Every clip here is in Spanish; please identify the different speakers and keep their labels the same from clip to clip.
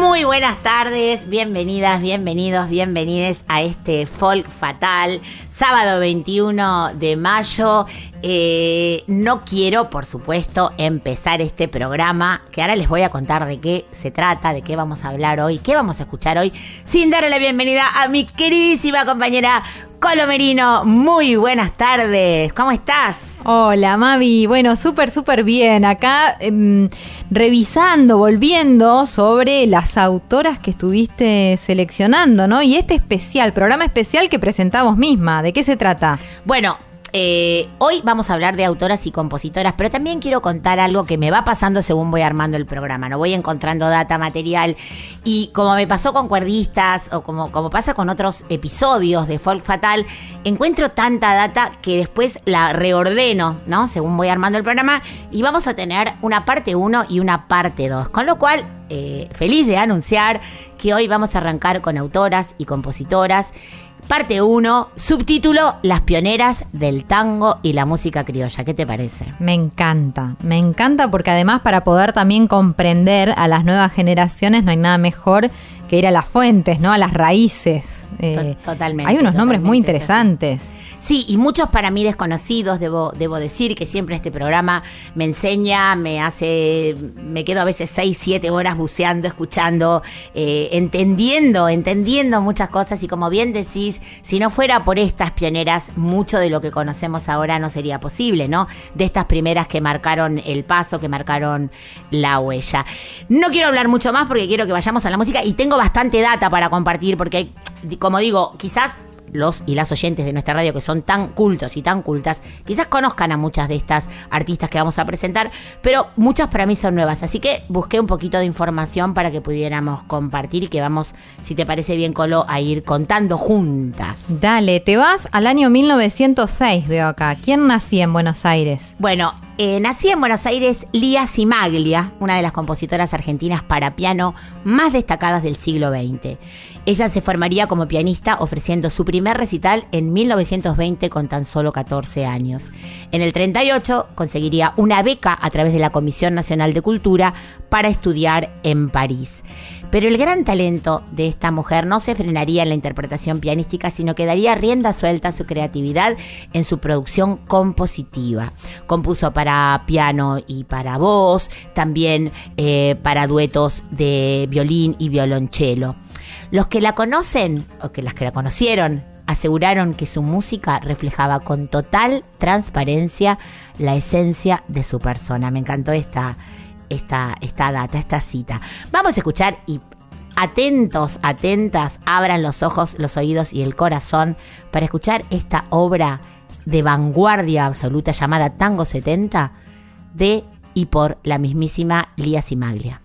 Speaker 1: Muy buenas tardes, bienvenidas, bienvenidos, bienvenides a este Folk Fatal, sábado 21 de mayo. Eh, no quiero, por supuesto, empezar este programa, que ahora les voy a contar de qué se trata, de qué vamos a hablar hoy, qué vamos a escuchar hoy, sin darle la bienvenida a mi queridísima compañera Colo Merino. Muy buenas tardes, ¿cómo estás?
Speaker 2: Hola, Mavi. Bueno, súper, súper bien. Acá em, revisando, volviendo sobre las autoras que estuviste seleccionando, ¿no? Y este especial, programa especial que presentamos misma. ¿De qué se trata?
Speaker 1: Bueno, eh, hoy vamos a hablar de autoras y compositoras, pero también quiero contar algo que me va pasando según voy armando el programa. No voy encontrando data, material. Y como me pasó con cuerdistas o como, como pasa con otros episodios de Folk Fatal, encuentro tanta data que después la reordeno, ¿no? Según voy armando el programa. Y vamos a tener una parte 1 y una parte 2. Con lo cual, eh, feliz de anunciar que hoy vamos a arrancar con autoras y compositoras. Parte 1, subtítulo Las pioneras del tango y la música criolla. ¿Qué te parece?
Speaker 2: Me encanta, me encanta porque además para poder también comprender a las nuevas generaciones no hay nada mejor que ir a las fuentes, ¿no? A las raíces. Eh,
Speaker 1: To- totalmente,
Speaker 2: Hay unos nombres muy interesantes.
Speaker 1: Sí, y muchos para mí desconocidos, debo, debo decir que siempre este programa me enseña, me hace, me quedo a veces 6, 7 horas buceando, escuchando, eh, entendiendo, entendiendo muchas cosas y como bien decís, si no fuera por estas pioneras, mucho de lo que conocemos ahora no sería posible, ¿no? De estas primeras que marcaron el paso, que marcaron la huella. No quiero hablar mucho más porque quiero que vayamos a la música y tengo bastante data para compartir porque, como digo, quizás los y las oyentes de nuestra radio que son tan cultos y tan cultas, quizás conozcan a muchas de estas artistas que vamos a presentar, pero muchas para mí son nuevas. Así que busqué un poquito de información para que pudiéramos compartir y que vamos, si te parece bien, Colo, a ir contando juntas.
Speaker 2: Dale, te vas al año 1906, veo acá. ¿Quién nacía en Buenos Aires?
Speaker 1: Bueno, eh, nací en Buenos Aires Lía Cimaglia, una de las compositoras argentinas para piano más destacadas del siglo XX. Ella se formaría como pianista ofreciendo su primer recital en 1920 con tan solo 14 años. En el 38 conseguiría una beca a través de la Comisión Nacional de Cultura para estudiar en París. Pero el gran talento de esta mujer no se frenaría en la interpretación pianística, sino que daría rienda suelta a su creatividad en su producción compositiva. Compuso para piano y para voz, también eh, para duetos de violín y violonchelo. Los que la conocen, o que las que la conocieron, aseguraron que su música reflejaba con total transparencia la esencia de su persona. Me encantó esta, esta, esta data, esta cita. Vamos a escuchar y atentos, atentas, abran los ojos, los oídos y el corazón para escuchar esta obra de vanguardia absoluta llamada Tango 70 de y por la mismísima Lía Cimaglia.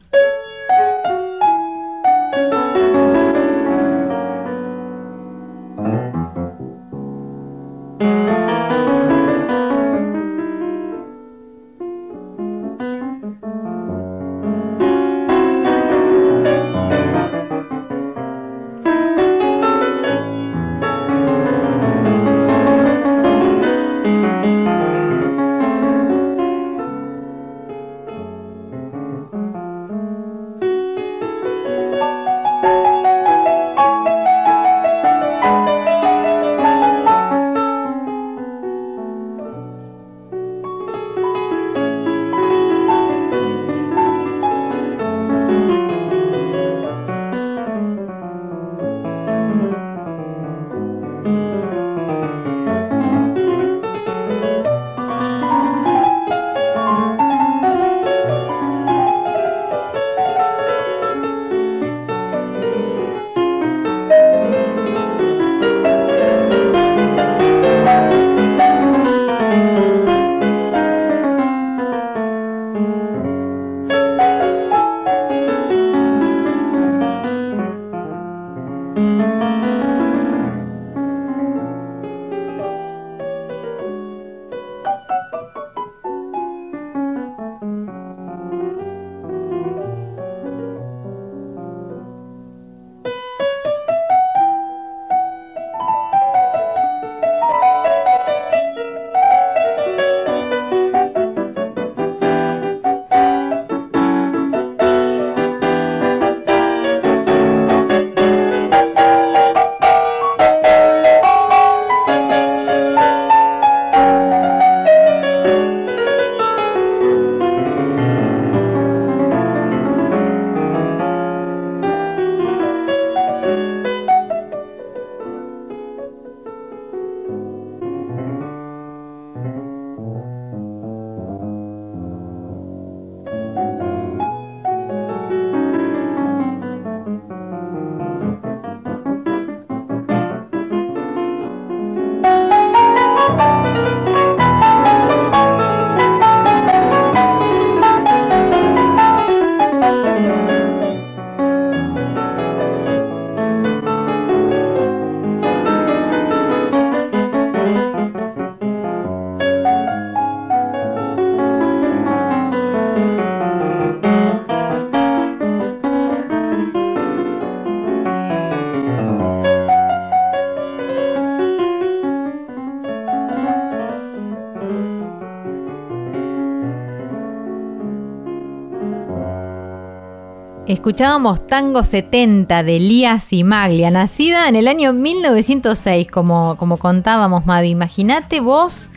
Speaker 2: Escuchábamos Tango 70 de Lía Simaglia, nacida en el año 1906, como, como contábamos, Mavi. Imagínate vos,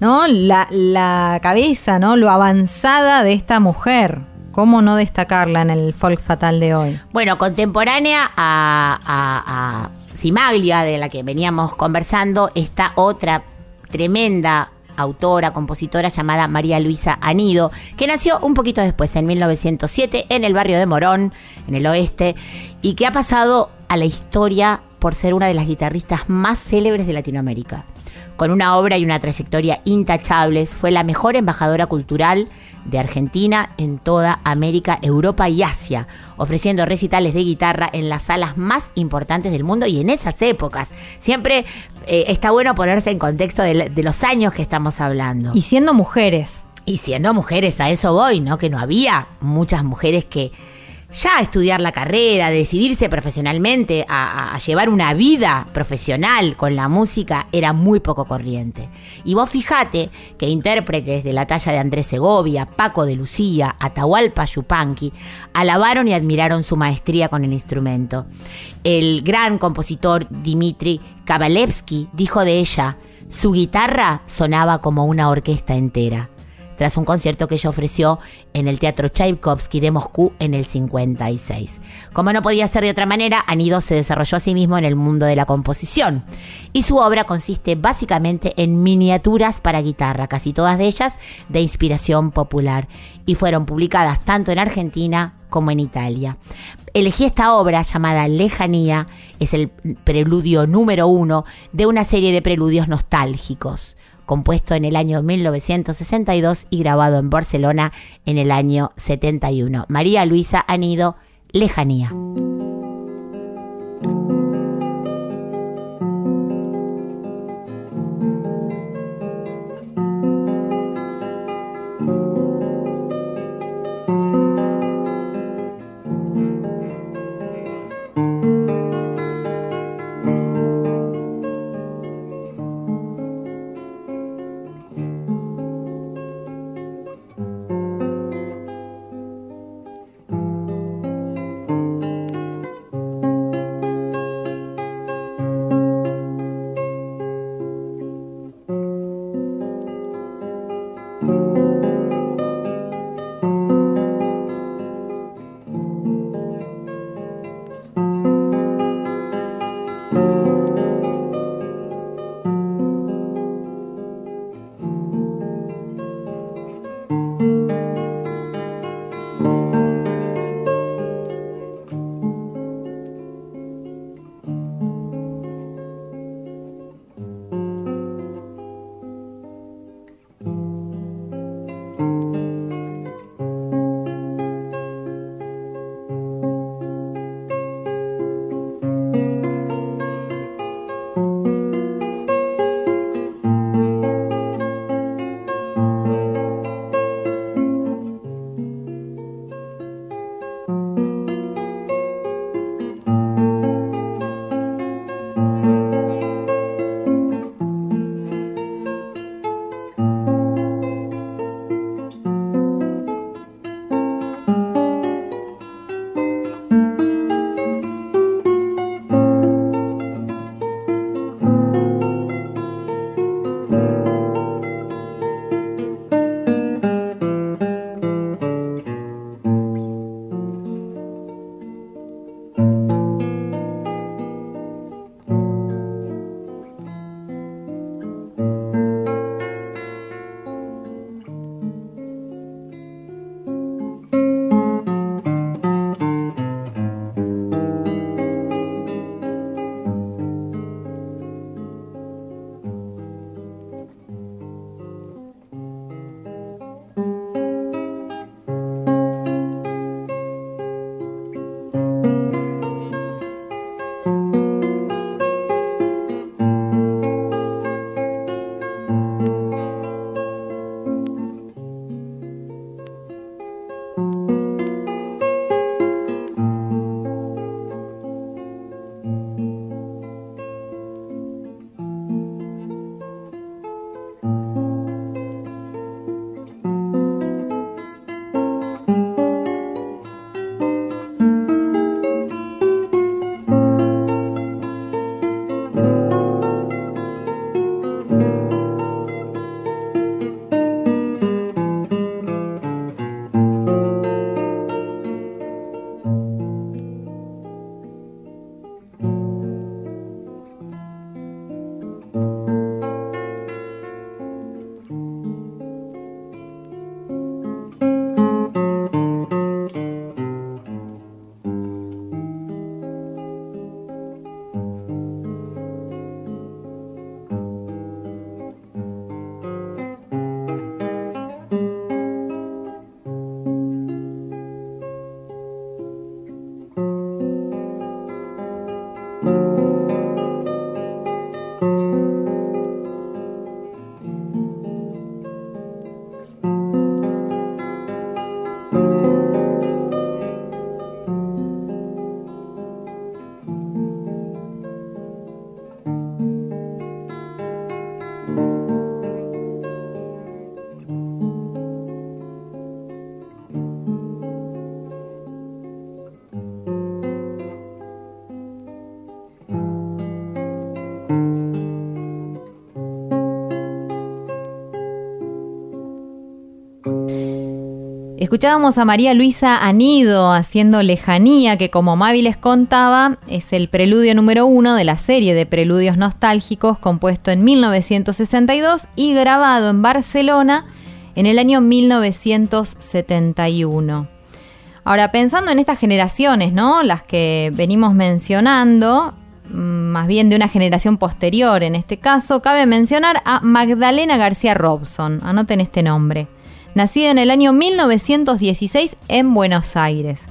Speaker 2: ¿no? La, la cabeza, ¿no? Lo avanzada de esta mujer. ¿Cómo no destacarla en el folk fatal de hoy?
Speaker 1: Bueno, contemporánea a, a, a Cimaglia, de la que veníamos conversando, está otra tremenda autora, compositora llamada María Luisa Anido, que nació un poquito después, en 1907, en el barrio de Morón, en el oeste, y que ha pasado a la historia por ser una de las guitarristas más célebres de Latinoamérica. Con una obra y una trayectoria intachables, fue la mejor embajadora cultural de Argentina en toda América, Europa y Asia, ofreciendo recitales de guitarra en las salas más importantes del mundo y en esas épocas. Siempre eh, está bueno ponerse en contexto de, de los años que estamos hablando.
Speaker 2: Y siendo mujeres.
Speaker 1: Y siendo mujeres, a eso voy, ¿no? Que no había muchas mujeres que ya estudiar la carrera, decidirse profesionalmente a, llevar una vida profesional con la música era muy poco corriente. Y vos fijate que intérpretes de la talla de Andrés Segovia, Paco de Lucía, Atahualpa Yupanqui, alabaron y admiraron su maestría con el instrumento. El gran compositor Dmitri Kabalevsky dijo de ella, su guitarra sonaba como una orquesta entera tras un concierto que ella ofreció en el Teatro Tchaikovsky de Moscú en el 56. Como no podía ser de otra manera, Anido se desarrolló a sí mismo en el mundo de la composición. Y su obra consiste básicamente en miniaturas para guitarra, casi todas de ellas de inspiración popular, y fueron publicadas tanto en Argentina como en Italia. Elegí esta obra llamada Lejanía, es el preludio número uno de una serie de preludios nostálgicos compuesto en el año 1962 y grabado en Barcelona en el año 71. María Luisa Anido, Lejanía.
Speaker 2: Escuchábamos a María Luisa Anido haciendo Lejanía, que como Mavi les contaba, es el preludio número uno de la serie de preludios nostálgicos compuesto en 1962 y grabado en Barcelona en el año 1971. Ahora, pensando en estas generaciones, ¿no? Las que venimos mencionando, mm, más bien de una generación posterior en este caso, cabe mencionar a Magdalena García Robson. Anoten este nombre. Nacida en el año 1916 en Buenos Aires.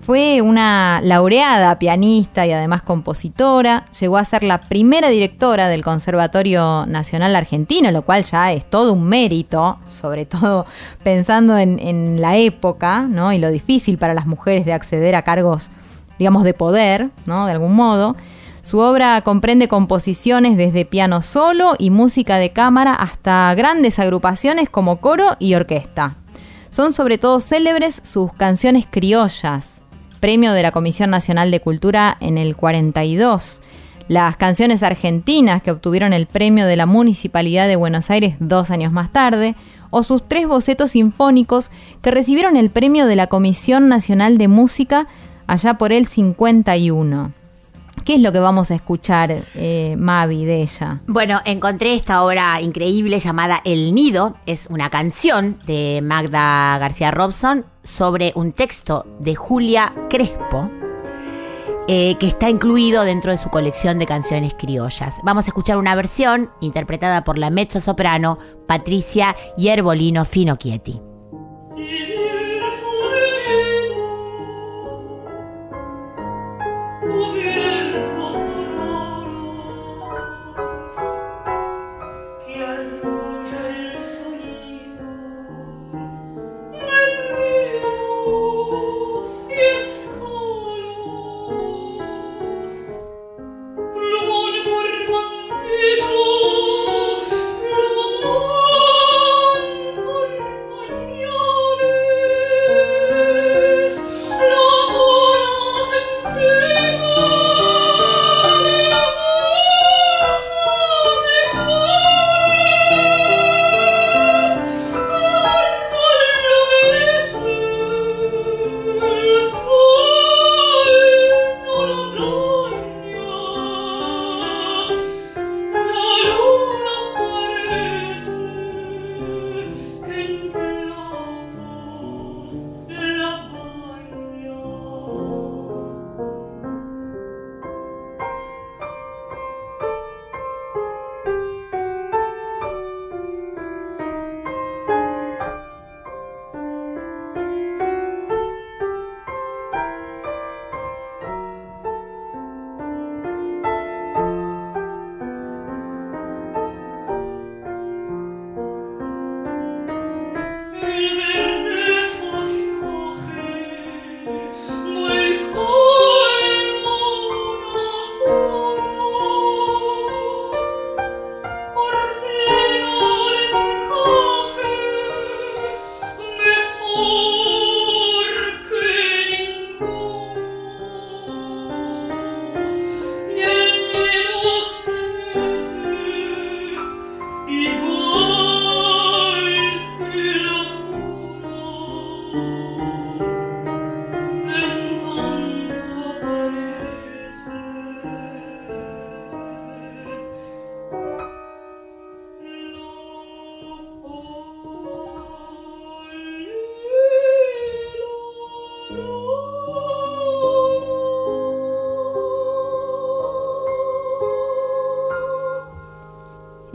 Speaker 2: Fue una laureada pianista y además compositora. Llegó a ser la primera directora del Conservatorio Nacional Argentino, lo cual ya es todo un mérito, sobre todo pensando en, la época ¿no? y lo difícil para las mujeres de acceder a cargos, digamos, de poder, ¿no? de algún modo. Su obra comprende composiciones desde piano solo y música de cámara hasta grandes agrupaciones como coro y orquesta. Son sobre todo célebres sus canciones criollas, premio de la Comisión Nacional de Cultura en el 42. Las canciones argentinas que obtuvieron el premio de la Municipalidad de Buenos Aires dos años más tarde, o sus tres bocetos sinfónicos que recibieron el premio de la Comisión Nacional de Música allá por el 51. ¿Qué es lo que vamos a escuchar, eh, Mavi, de ella?
Speaker 3: Bueno, encontré esta obra increíble llamada El Nido. Es una canción de Magda García Robson sobre un texto de Julia Crespo. eh, que está incluido dentro de su colección de canciones criollas. Vamos a escuchar una versión interpretada por la mezzo soprano Patricia Yerbolino Finocchietti.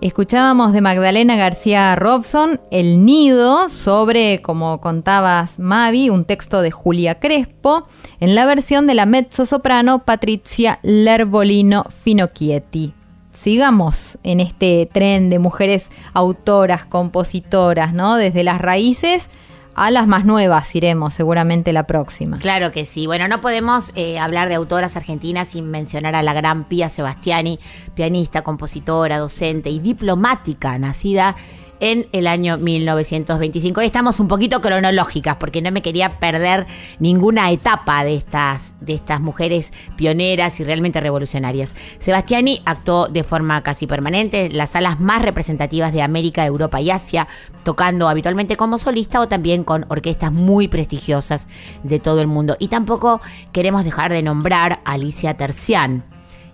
Speaker 2: Escuchábamos de Magdalena García Robson El Nido sobre, como contabas Mavi, un texto de Julia Crespo en la versión de la mezzo-soprano Patricia Lerbolino Finocchietti. Sigamos en este tren de mujeres autoras, compositoras, ¿no? Desde las raíces a las más nuevas iremos seguramente la próxima.
Speaker 3: Claro que sí. Bueno, no podemos eh, hablar de autoras argentinas sin mencionar a la gran Pía Sebastiani, pianista, compositora, docente y diplomática, nacida
Speaker 1: en el año 1925. Hoy estamos un poquito cronológicas porque no me quería perder ninguna etapa de estas, de estas mujeres pioneras y realmente revolucionarias. Sebastiani actuó de forma casi permanente en las salas más representativas de América, Europa y Asia, tocando habitualmente como solista o también con orquestas muy prestigiosas de todo el mundo. Y tampoco queremos dejar de nombrar a Alicia Tercián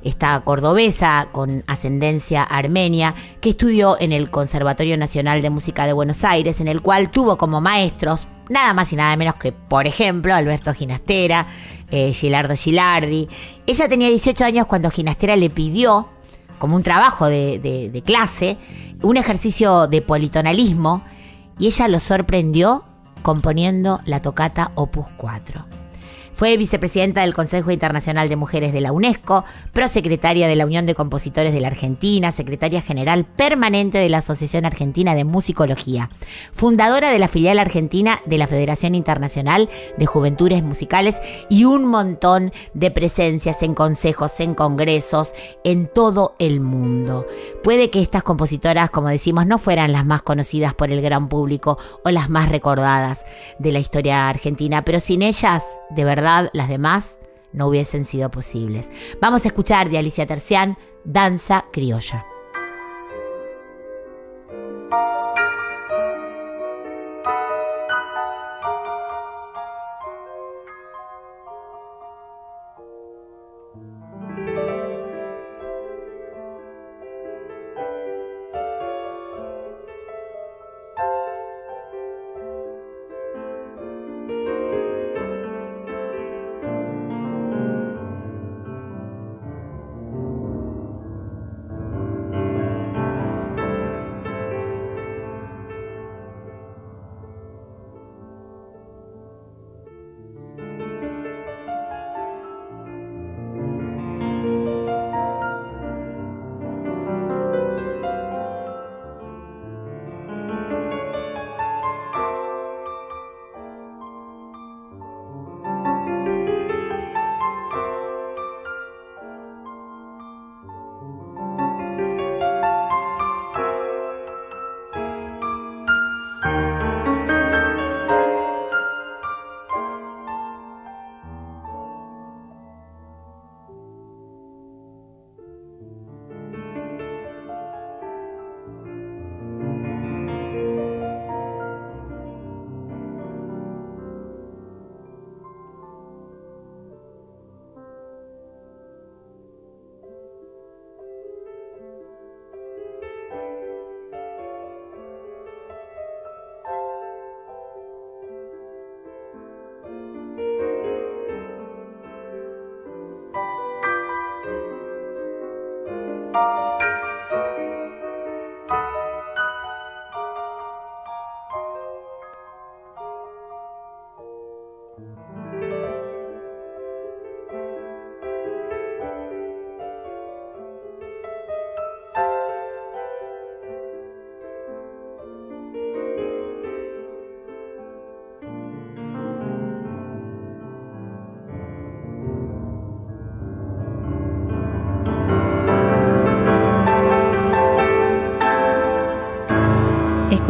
Speaker 1: esta cordobesa con ascendencia armenia, que estudió en el Conservatorio Nacional de Música de Buenos Aires, en el cual tuvo como maestros nada más y nada menos que, por ejemplo, Alberto Ginastera, eh, Gilardo Gilardi. Ella tenía 18 años cuando Ginastera le pidió, como un trabajo de, de- de clase, un ejercicio de politonalismo, y ella lo sorprendió componiendo la tocata Opus 4. Fue vicepresidenta del Consejo Internacional de Mujeres de la UNESCO, prosecretaria de la Unión de Compositores de la Argentina, secretaria general permanente de la Asociación Argentina de Musicología, fundadora de la filial argentina de la Federación Internacional de Juventudes Musicales y un montón de presencias en consejos, en congresos, en todo el mundo. Puede que estas compositoras, como decimos, no fueran las más conocidas por el gran público o las más recordadas de la historia argentina, pero sin ellas, de verdad, las demás no hubiesen sido posibles. Vamos a escuchar de Alicia Tercián, Danza Criolla.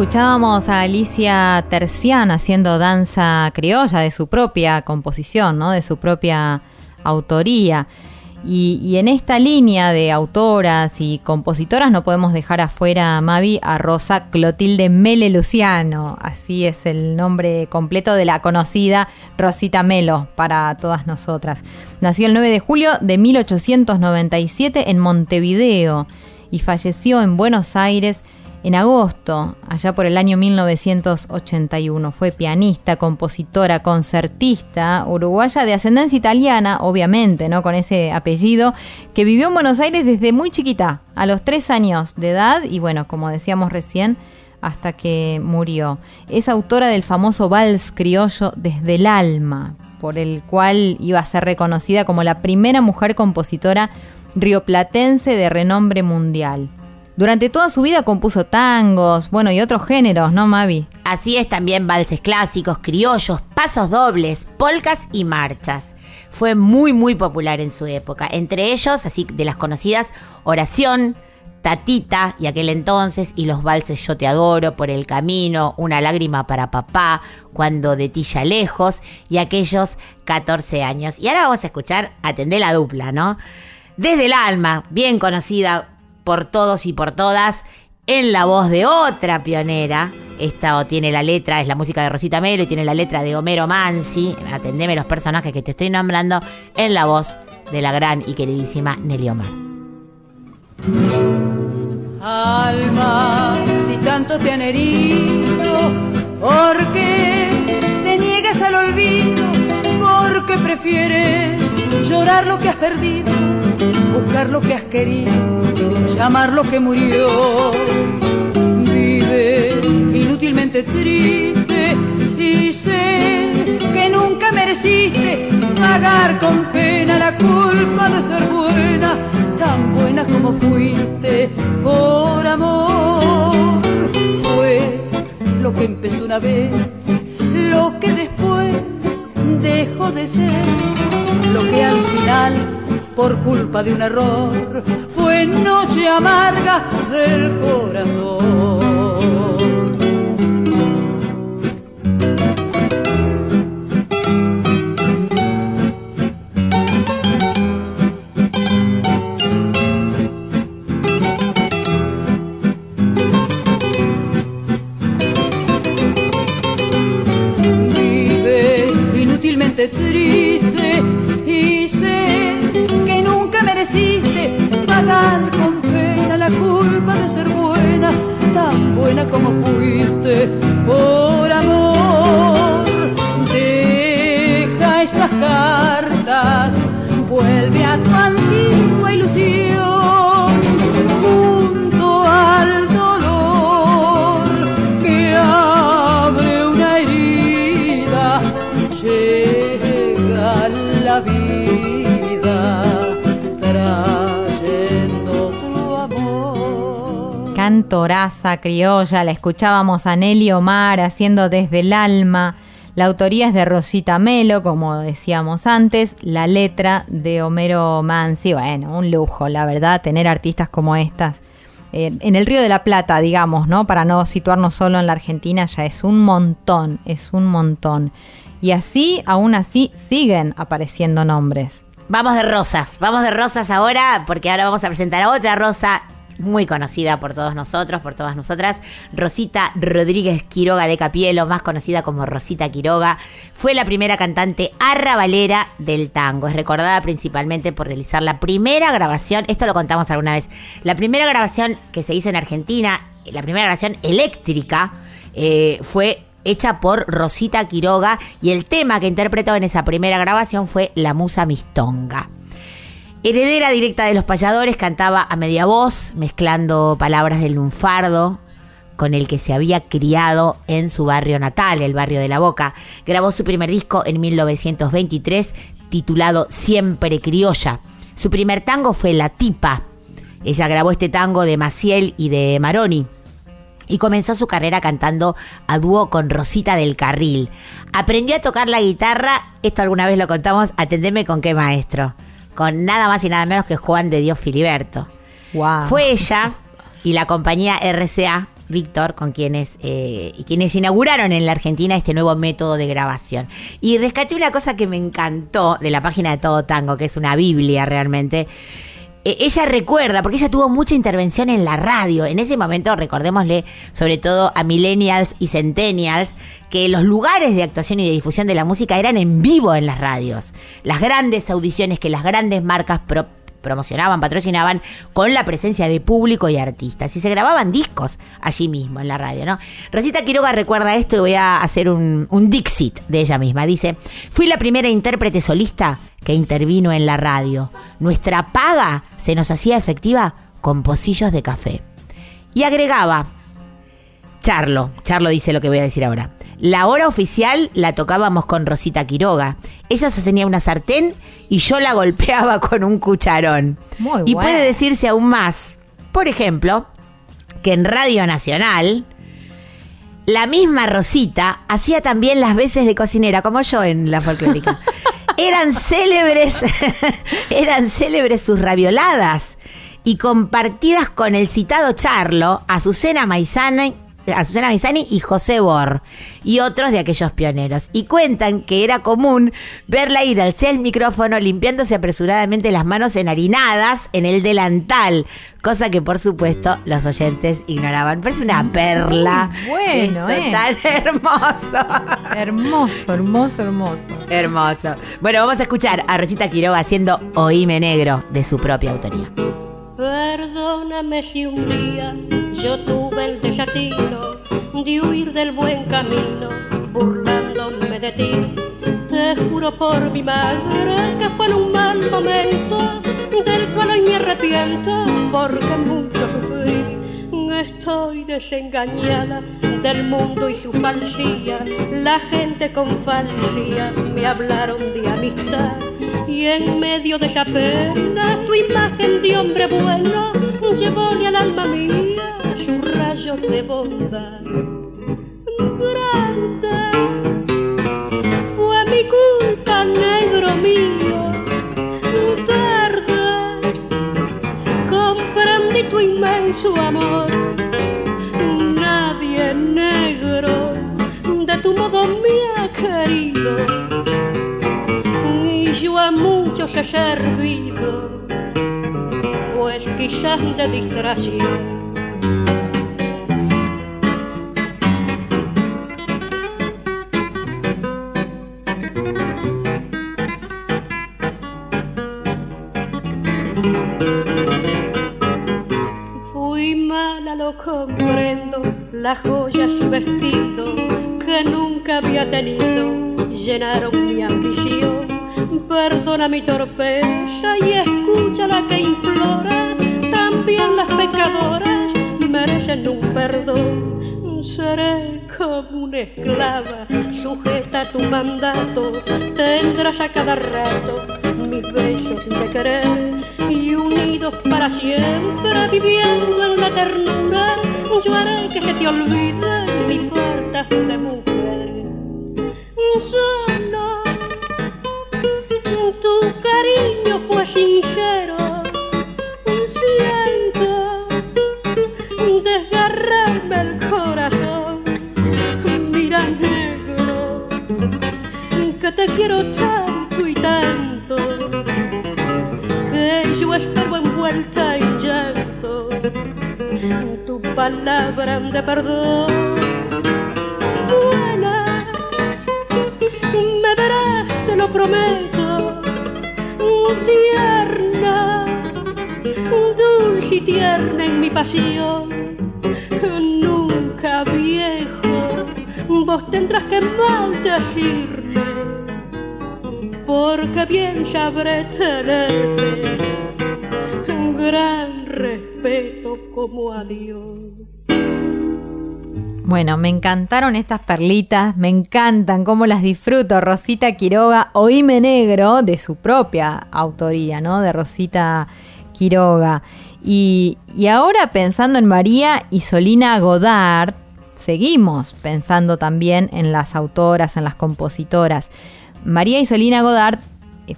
Speaker 2: Escuchábamos a Alicia Tercián haciendo danza criolla de su propia composición, ¿no? de su propia autoría. Y, y en esta línea de autoras y compositoras no podemos dejar afuera, Mavi, a Rosa Clotilde Mele Luciano. Así es el nombre completo de la conocida Rosita Melo para todas nosotras. Nació el 9 de julio de 1897 en Montevideo y falleció en Buenos Aires en agosto, allá por el año 1981. Fue pianista, compositora, concertista, uruguaya de ascendencia italiana, obviamente, ¿no? Con ese apellido, que vivió en Buenos Aires desde muy chiquita, a los tres años de edad, y bueno, como decíamos recién, hasta que murió. Es autora del famoso vals criollo Desde el alma, por el cual iba a ser reconocida como la primera mujer compositora rioplatense de renombre mundial. Durante toda su vida compuso tangos, bueno, y otros géneros, ¿no, Mavi?
Speaker 1: Así es también valses clásicos, criollos, pasos dobles, polcas y marchas. Fue muy muy popular en su época. Entre ellos, así de las conocidas, Oración, Tatita y aquel entonces y los valses Yo te adoro, Por el camino, Una lágrima para papá, Cuando de ti ya lejos y aquellos 14 años. Y ahora vamos a escuchar Atendé la dupla, ¿no? Desde el alma, bien conocida por todos y por todas, en la voz de otra pionera. Esta tiene la letra, es la música de Rosita Melo y tiene la letra de Homero Mansi. Atendeme los personajes que te estoy nombrando en la voz de la gran y queridísima Nelly Omar.
Speaker 4: Alma, si tanto te han herido, ¿por qué te niegas al olvido? ¿Por qué prefieres llorar lo que has perdido, buscar lo que has querido, llamar lo que murió? Vives inútilmente triste y sé que nunca mereciste pagar con pena la culpa de ser buena, tan buena como fuiste por amor. Fue lo que empezó una vez, lo que después dejó de ser, lo que al final, por culpa de un error, fue noche amarga del corazón. Inútilmente triste y sé que nunca mereciste pagar con pena la culpa de ser buena, tan buena como fuiste por amor. Deja esas cartas, vuelve a tu antigua
Speaker 2: Cantoraza criolla, la escuchábamos a Nelly Omar haciendo desde el alma. La autoría es de Rosita Melo, como decíamos antes, la letra de Homero Mansi. Bueno, un lujo, la verdad, tener artistas como estas. Eh, en el Río de la Plata, digamos, ¿no? Para no situarnos solo en la Argentina, ya es un montón, es un montón. Y así, aún así, siguen apareciendo nombres.
Speaker 1: Vamos de rosas, vamos de rosas ahora, porque ahora vamos a presentar a otra rosa muy conocida por todos nosotros, por todas nosotras, Rosita Rodríguez Quiroga de Capielo, más conocida como Rosita Quiroga, fue la primera cantante arrabalera del tango. Es recordada principalmente por realizar la primera grabación, esto lo contamos alguna vez, la primera grabación que se hizo en Argentina, la primera grabación eléctrica, eh, fue hecha por Rosita Quiroga y el tema que interpretó en esa primera grabación fue La Musa Mistonga. Heredera directa de los payadores, cantaba a media voz, mezclando palabras del lunfardo con el que se había criado en su barrio natal, el barrio de La Boca. Grabó su primer disco en 1923, titulado Siempre Criolla. Su primer tango fue La Tipa. Ella grabó este tango de Maciel y de Maroni y comenzó su carrera cantando a dúo con Rosita del Carril. Aprendió a tocar la guitarra, esto alguna vez lo contamos, atendeme con qué maestro, con nada más y nada menos que Juan de Dios Filiberto.
Speaker 2: Wow.
Speaker 1: Fue ella y la compañía RCA, Víctor, con quienes, eh, y quienes inauguraron en la Argentina este nuevo método de grabación. Y rescaté una cosa que me encantó de la página de Todo Tango, que es una biblia realmente. Eh, ella recuerda, porque ella tuvo mucha intervención en la radio. En ese momento, recordémosle, sobre todo a millennials y centennials, que los lugares de actuación y de difusión de la música eran en vivo en las radios. Las grandes audiciones que las grandes marcas pro- promocionaban, patrocinaban con la presencia de público y artistas. Y se grababan discos allí mismo en la radio, ¿no? Rosita Quiroga recuerda esto y voy a hacer un, un Dixit de ella misma. Dice, fui la primera intérprete solista que intervino en la radio. Nuestra paga se nos hacía efectiva con pocillos de café. Y agregaba, Charlo, Charlo dice lo que voy a decir ahora. La hora oficial la tocábamos con Rosita Quiroga. Ella sostenía una sartén y yo la golpeaba con un cucharón.
Speaker 2: Muy
Speaker 1: y
Speaker 2: bueno.
Speaker 1: puede decirse aún más. Por ejemplo, que en Radio Nacional, la misma Rosita hacía también las veces de cocinera, como yo en la folclórica. eran célebres, eran célebres sus ravioladas. y compartidas con el citado Charlo, Azucena Maizani, Azucena Maizani y José Bor y otros de aquellos pioneros. Y cuentan que era común verla ir al el micrófono limpiándose apresuradamente las manos enharinadas en el delantal, cosa que por supuesto los oyentes ignoraban. Parece una perla.
Speaker 2: bueno, eh.
Speaker 1: tan hermoso.
Speaker 2: Hermoso, hermoso, hermoso.
Speaker 1: Hermoso. Bueno, vamos a escuchar a Rosita Quiroga haciendo Oíme Negro de su propia autoría.
Speaker 5: Perdóname si un día yo tuve el desatino de huir del buen camino, burlándome de ti. Te juro por mi madre que fue en un mal momento, del cual hoy me arrepiento porque mucho sufrí. Estoy desengañada del mundo y su falsía. La gente con falsía me hablaron de amistad. Y en medio de esa pena, tu imagen de hombre bueno llevóle al alma mía su rayo de bondad. Grande fue mi culpa, negro mío. Comprendí tu inmenso amor. Nadie negro de tu modo me ha querido. Y yo a muchos he servido, pues quizás de distracción. Comprendo, la joya su vestido que nunca había tenido llenaron mi ambición. Perdona mi torpeza y escucha la que implora, también las pecadoras merecen un perdón. Seré como una esclava, sujeta a tu mandato, tendrás a cada rato mis besos de querer y unidos para siempre viviendo en la ternura yo haré que se te olviden mis faltas de mujer palabra de perdón. Buena, me verás, te lo prometo, tierna, dulce y tierna en mi pasión. Nunca viejo, vos tendrás que maldecirme porque bien sabré tenerte
Speaker 2: Bueno, me encantaron estas perlitas, me encantan, cómo las disfruto. Rosita Quiroga, Oíme Negro, de su propia autoría, ¿no? De Rosita Quiroga. Y, y ahora pensando en María Isolina Godard, seguimos pensando también en las autoras, en las compositoras. María Isolina Godard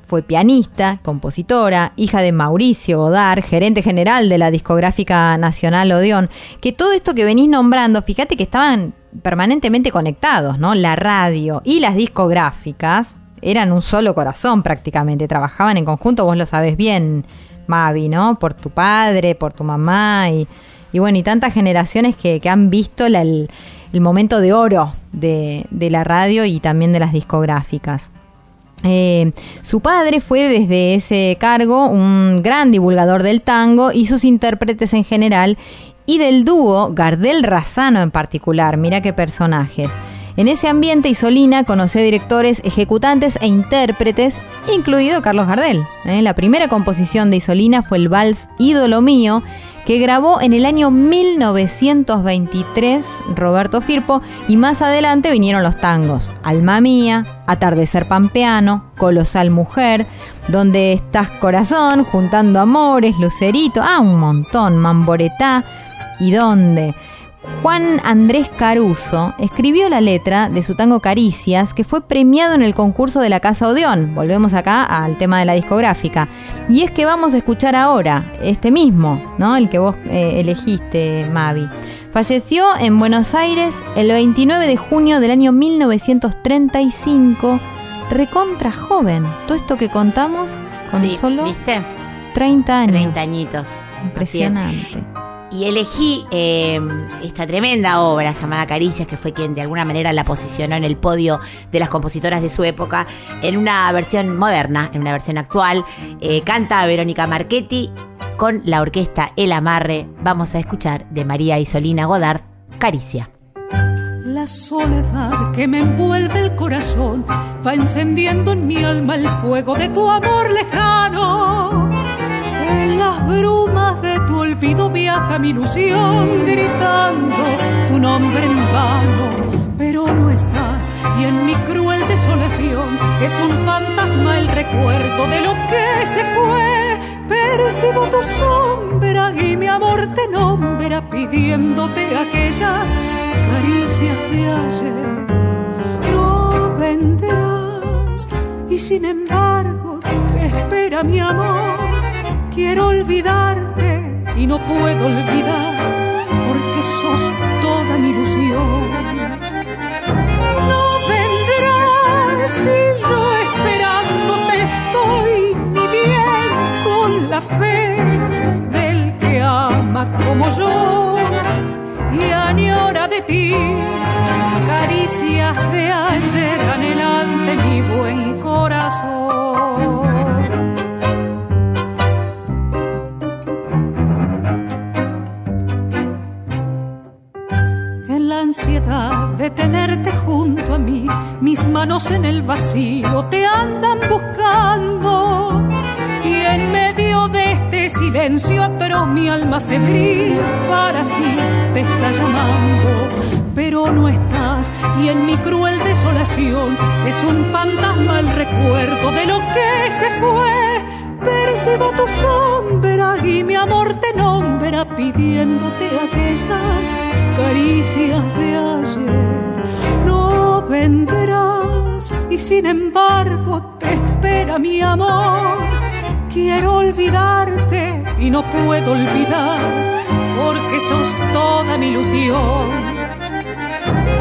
Speaker 2: fue pianista, compositora, hija de Mauricio Godard, gerente general de la discográfica nacional Odeón, que todo esto que venís nombrando, fíjate que estaban permanentemente conectados, ¿no? La radio y las discográficas eran un solo corazón prácticamente, trabajaban en conjunto, vos lo sabés bien, Mavi, ¿no? Por tu padre, por tu mamá y, bueno, y tantas generaciones que, han visto el, momento de oro de la radio y también de las discográficas. Eh, su padre fue desde ese cargo un gran divulgador del tango y sus intérpretes en general y del dúo Gardel Razano en particular. Mira qué personajes. En ese ambiente Isolina conoció directores, ejecutantes e intérpretes, incluido Carlos Gardel. ¿eh? La primera composición de Isolina fue el vals Ídolo Mío, que grabó en el año 1923 Roberto Firpo y más adelante vinieron los tangos Alma Mía, Atardecer Pampeano, Colosal Mujer, Donde estás corazón, Juntando Amores, Lucerito, ah, un montón, Mamboretá y Dónde. Juan Andrés Caruso escribió la letra de su tango Caricias, que fue premiado en el concurso de la Casa Odeón. Volvemos acá al tema de la discográfica. Y es que vamos a escuchar ahora, este mismo, ¿no? El que vos eh, elegiste, Mavi. Falleció en Buenos Aires el 29 de junio del año 1935, recontra joven. Todo esto que contamos con
Speaker 1: Sí,
Speaker 2: solo
Speaker 1: ¿Viste?
Speaker 2: 30 años.
Speaker 1: 30 añitos.
Speaker 2: Impresionante.
Speaker 1: Y elegí eh, esta tremenda obra llamada Caricias, que fue quien de alguna manera la posicionó en el podio de las compositoras de su época, en una versión moderna, en una versión actual. Eh, canta Verónica Marchetti con la orquesta El Amarre. Vamos a escuchar de María Isolina Godard, Caricia.
Speaker 3: La soledad que me envuelve el corazón va encendiendo en mi alma el fuego de tu amor lejano. Las brumas de tu olvido viaja mi ilusión gritando tu nombre en vano. Pero no estás y en mi cruel desolación es un fantasma el recuerdo de lo que se fue. Percibo tu sombra y mi amor te nombra pidiéndote aquellas caricias de ayer. No vendrás y sin embargo te espera mi amor. Quiero olvidarte y no puedo olvidar porque sos toda mi ilusión. No vendrás y yo esperándote estoy mi bien con la fe del que ama como yo y añora de ti caricias de ayer anhelante mi buen corazón. Ansiedad de tenerte junto a mí, mis manos en el vacío te andan buscando. Y en medio de este silencio atroz mi alma febril para sí te está llamando. Pero no estás y en mi cruel desolación es un fantasma el recuerdo de lo que se fue. Percibo tu sombra y mi amor te nombra pidiéndote aquellas caricias de ayer. No vendrás y sin embargo te espera mi amor. Quiero olvidarte y no puedo olvidar porque sos toda mi ilusión.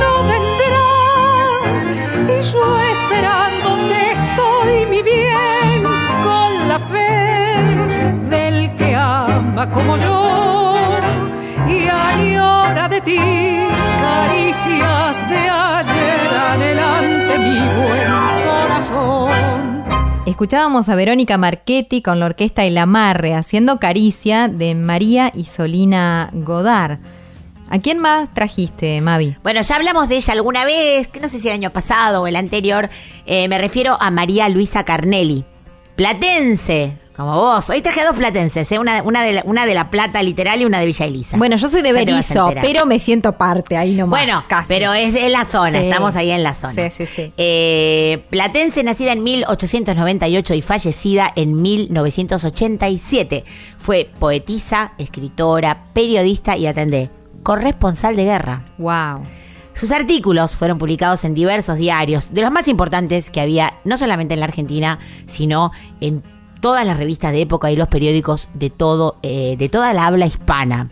Speaker 3: No vendrás y yo esperándote estoy mi bien ama como yo y añora de ti caricias de ayer anhelante mi buen corazón.
Speaker 2: Escuchábamos a Verónica Marchetti con la orquesta El Amarre haciendo Caricia de María Isolina Godard. ¿A quién más trajiste, Mavi?
Speaker 1: Bueno, ya hablamos de ella alguna vez, que no sé si el año pasado o el anterior. eh, me refiero a María Luisa Carnelli. Platense, como vos. Hoy traje dos platenses, eh, una, una, de la, una de La Plata literal y una de Villa Elisa.
Speaker 2: Bueno, yo soy de Berizo, pero me siento parte ahí nomás.
Speaker 1: Bueno,
Speaker 2: casi.
Speaker 1: pero es de la zona,
Speaker 2: Sí.
Speaker 1: estamos ahí en la zona.
Speaker 2: Sí, sí, sí.
Speaker 1: Eh, Platense, nacida en 1898 y fallecida en 1987. Fue poetisa, escritora, periodista y atendé, corresponsal de guerra.
Speaker 2: Wow.
Speaker 1: Sus artículos fueron publicados en diversos diarios, de los más importantes que había no solamente en la Argentina, sino en todas las revistas de época y los periódicos de todo, eh, de toda la habla hispana.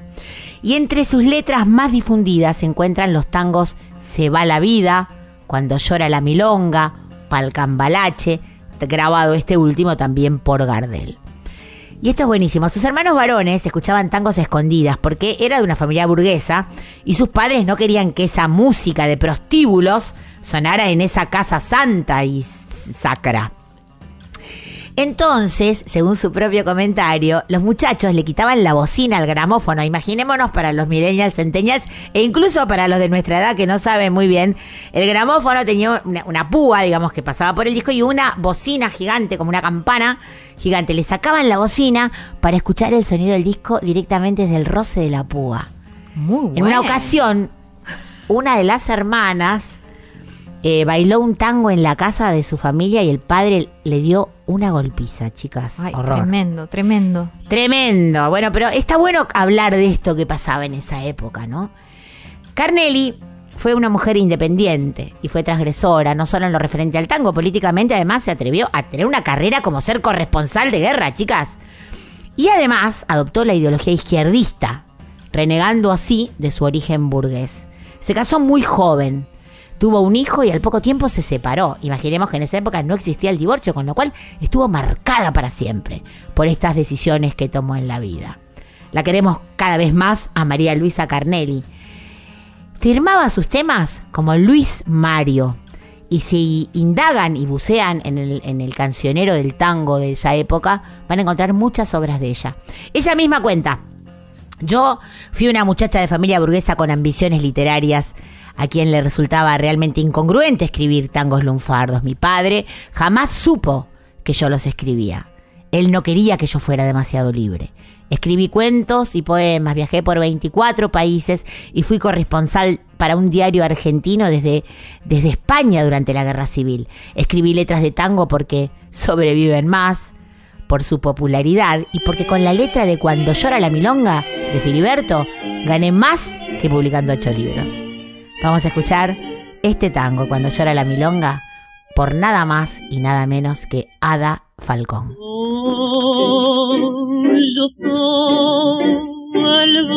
Speaker 1: Y entre sus letras más difundidas se encuentran los tangos Se va la vida, Cuando llora la milonga, Palcambalache, grabado este último también por Gardel. Y esto es buenísimo. Sus hermanos varones escuchaban tangos escondidas porque era de una familia burguesa y sus padres no querían que esa música de prostíbulos sonara en esa casa santa y sacra. Entonces, según su propio comentario, los muchachos le quitaban la bocina al gramófono. Imaginémonos para los millennials, centennials e incluso para los de nuestra edad que no saben muy bien. El gramófono tenía una, una púa, digamos, que pasaba por el disco y una bocina gigante, como una campana gigante. Le sacaban la bocina para escuchar el sonido del disco directamente desde el roce de la púa.
Speaker 2: Muy
Speaker 1: En una ocasión, una de las hermanas eh, bailó un tango en la casa de su familia y el padre le dio una golpiza, chicas.
Speaker 2: Ay,
Speaker 1: Horror.
Speaker 2: tremendo, tremendo.
Speaker 1: Tremendo. Bueno, pero está bueno hablar de esto que pasaba en esa época, ¿no? Carnelli fue una mujer independiente y fue transgresora, no solo en lo referente al tango, políticamente además se atrevió a tener una carrera como ser corresponsal de guerra, chicas. Y además adoptó la ideología izquierdista, renegando así de su origen burgués. Se casó muy joven, tuvo un hijo y al poco tiempo se separó. Imaginemos que en esa época no existía el divorcio, con lo cual estuvo marcada para siempre por estas decisiones que tomó en la vida. La queremos cada vez más a María Luisa Carnelli. Firmaba sus temas como Luis Mario. Y si indagan y bucean en el, en el cancionero del tango de esa época, van a encontrar muchas obras de ella. Ella misma cuenta, yo fui una muchacha de familia burguesa con ambiciones literarias, a quien le resultaba realmente incongruente escribir tangos lunfardos. Mi padre jamás supo que yo los escribía. Él no quería que yo fuera demasiado libre. Escribí cuentos y poemas, viajé por 24 países y fui corresponsal para un diario argentino desde, desde España durante la Guerra Civil. Escribí letras de tango porque sobreviven más, por su popularidad y porque con la letra de Cuando llora la milonga de Filiberto gané más que publicando ocho libros. Vamos a escuchar este tango, Cuando llora la milonga, por nada más y nada menos que Ada Falcón.
Speaker 6: yo el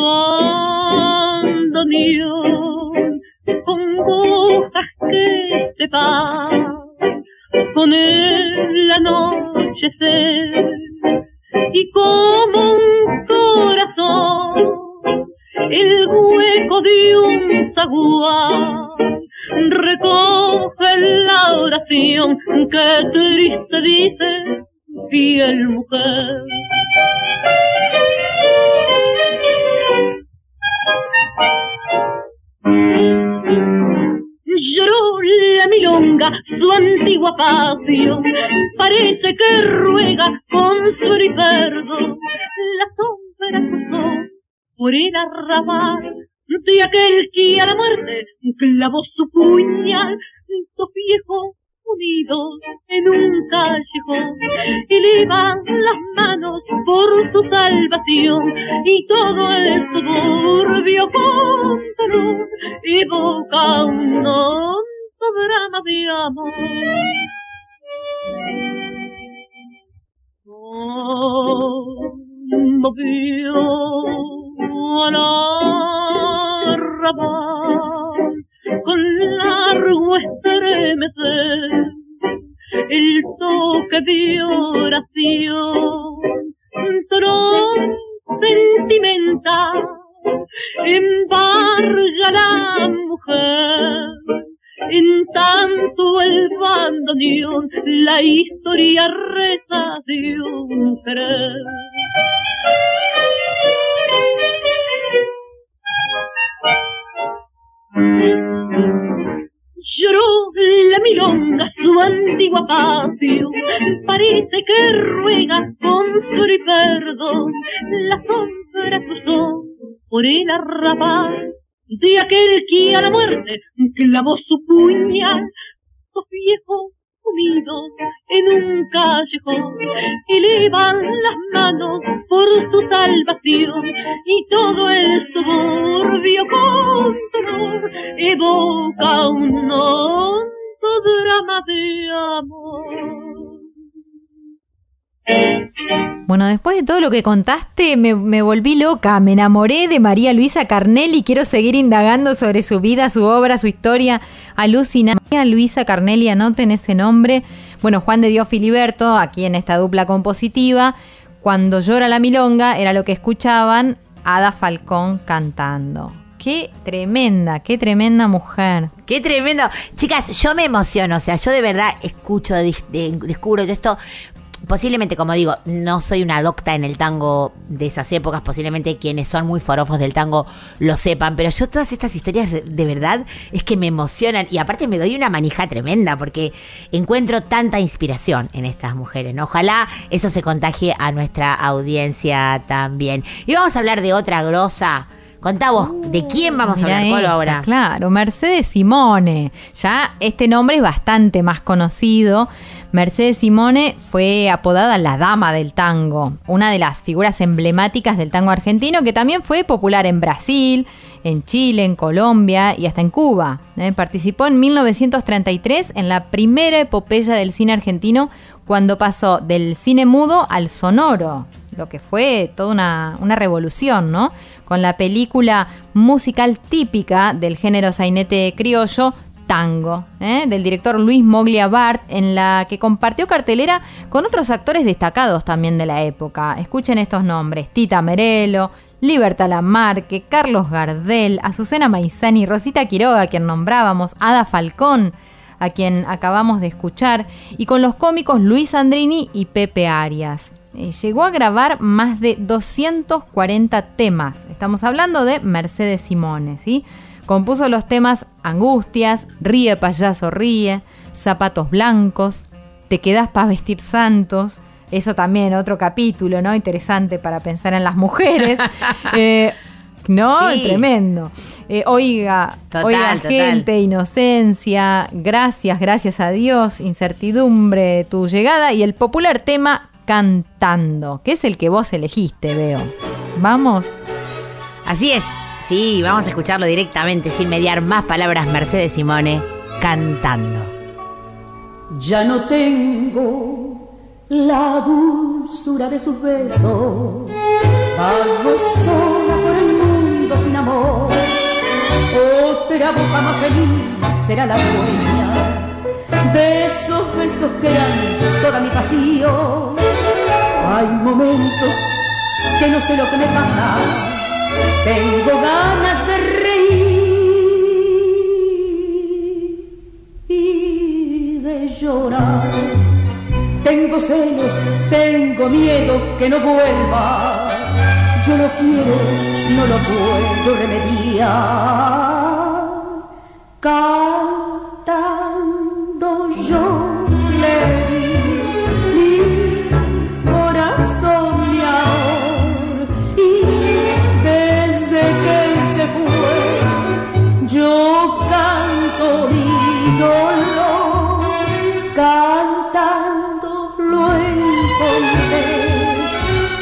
Speaker 6: con que se van con el anochecer y que
Speaker 2: contaste, me, volví loca, me enamoré de María Luisa Carnelli, quiero seguir indagando sobre su vida, su obra, su historia. Alucina. María Luisa Carnelli, anoten ese nombre. Bueno, Juan de Dios Filiberto, aquí en esta dupla compositiva, cuando llora la milonga, era lo que escuchaban Ada Falcón cantando. Qué tremenda, qué tremenda mujer.
Speaker 1: Qué tremendo. Chicas, yo me emociono, o sea, yo de verdad escucho, descubro de esto. Posiblemente, como digo, no soy una docta en el tango de esas épocas, posiblemente quienes son muy forofos del tango lo sepan, pero yo todas estas historias de verdad es que me emocionan y aparte me doy una manija tremenda porque encuentro tanta inspiración en estas mujeres, ¿no? Ojalá eso se contagie a nuestra audiencia también. Y vamos a hablar de otra grosa. Contá vos, ¿de quién vamos a
Speaker 2: Mirá
Speaker 1: hablar,
Speaker 2: esta,
Speaker 1: ahora?
Speaker 2: Claro, Mercedes Simone. Ya este nombre es bastante más conocido. Mercedes Simone fue apodada la Dama del Tango, una de las figuras emblemáticas del tango argentino que también fue popular en Brasil, en Chile, en Colombia y hasta en Cuba. ¿eh? Participó en 1933 en la primera epopeya del cine argentino cuando pasó del cine mudo al sonoro, lo que fue toda una, una revolución, ¿no? Con la película musical típica del género sainete criollo, Tango, ¿eh? del director Luis Moglia Bart, en la que compartió cartelera con otros actores destacados también de la época. Escuchen estos nombres: Tita Merelo, Libertad Lamarque, Carlos Gardel, Azucena Maizani, Rosita Quiroga, a quien nombrábamos, Ada Falcón, a quien acabamos de escuchar, y con los cómicos Luis Andrini y Pepe Arias. Eh, llegó a grabar más de 240 temas. Estamos hablando de Mercedes Simone, ¿sí? Compuso los temas Angustias, Ríe payaso ríe, Zapatos blancos, Te quedas para vestir santos. Eso también, otro capítulo, ¿no? Interesante para pensar en las mujeres. Eh, ¿No?
Speaker 1: Sí.
Speaker 2: Tremendo. Eh, oiga,
Speaker 1: Total,
Speaker 2: oiga,
Speaker 1: total.
Speaker 2: gente, inocencia, gracias, gracias a Dios, incertidumbre, tu llegada y el popular tema Cantando, que es el que vos elegiste, veo. Vamos.
Speaker 1: Así es. Sí, vamos a escucharlo directamente, sin mediar más palabras, Mercedes Simone cantando.
Speaker 3: Ya no tengo la dulzura de sus besos. Vago sola por el mundo sin amor. Otra boca más feliz será la dueña de esos besos que eran toda mi pasión. Hay momentos que no sé lo que me pasa. Tengo ganas de reír y de llorar. Tengo celos, tengo miedo que no vuelva. Yo lo quiero, no lo puedo remediar. Cantando yo dolor, cantando lo encontré,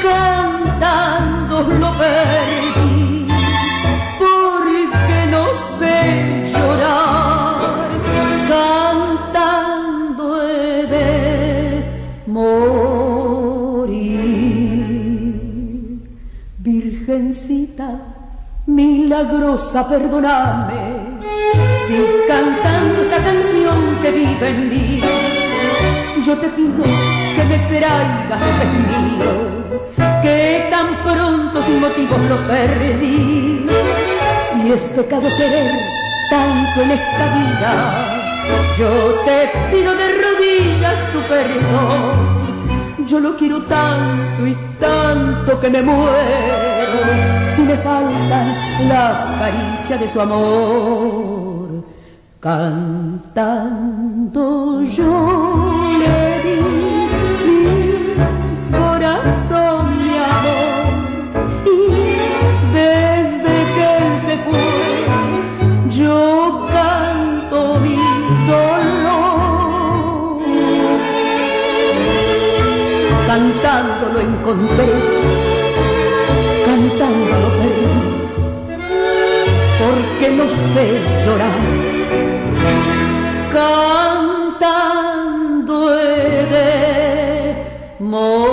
Speaker 3: cantando lo perdí, porque no sé llorar, cantando he de morir. Virgencita, milagrosa, perdóname si cantando esta canción que vive en mí, yo te pido que me traigas lo es mío, que tan pronto sin motivos lo perdí. Si es pecado querer tanto en esta vida, yo te pido de rodillas tu perdón. Yo lo quiero tanto y tanto que me muero si me faltan las caricias de su amor. Cantando yo le di mi corazón, mi amor, y desde que él se fue, yo canto mi dolor. Cantando lo encontré, cantando lo perdí, porque no sé llorar, morir.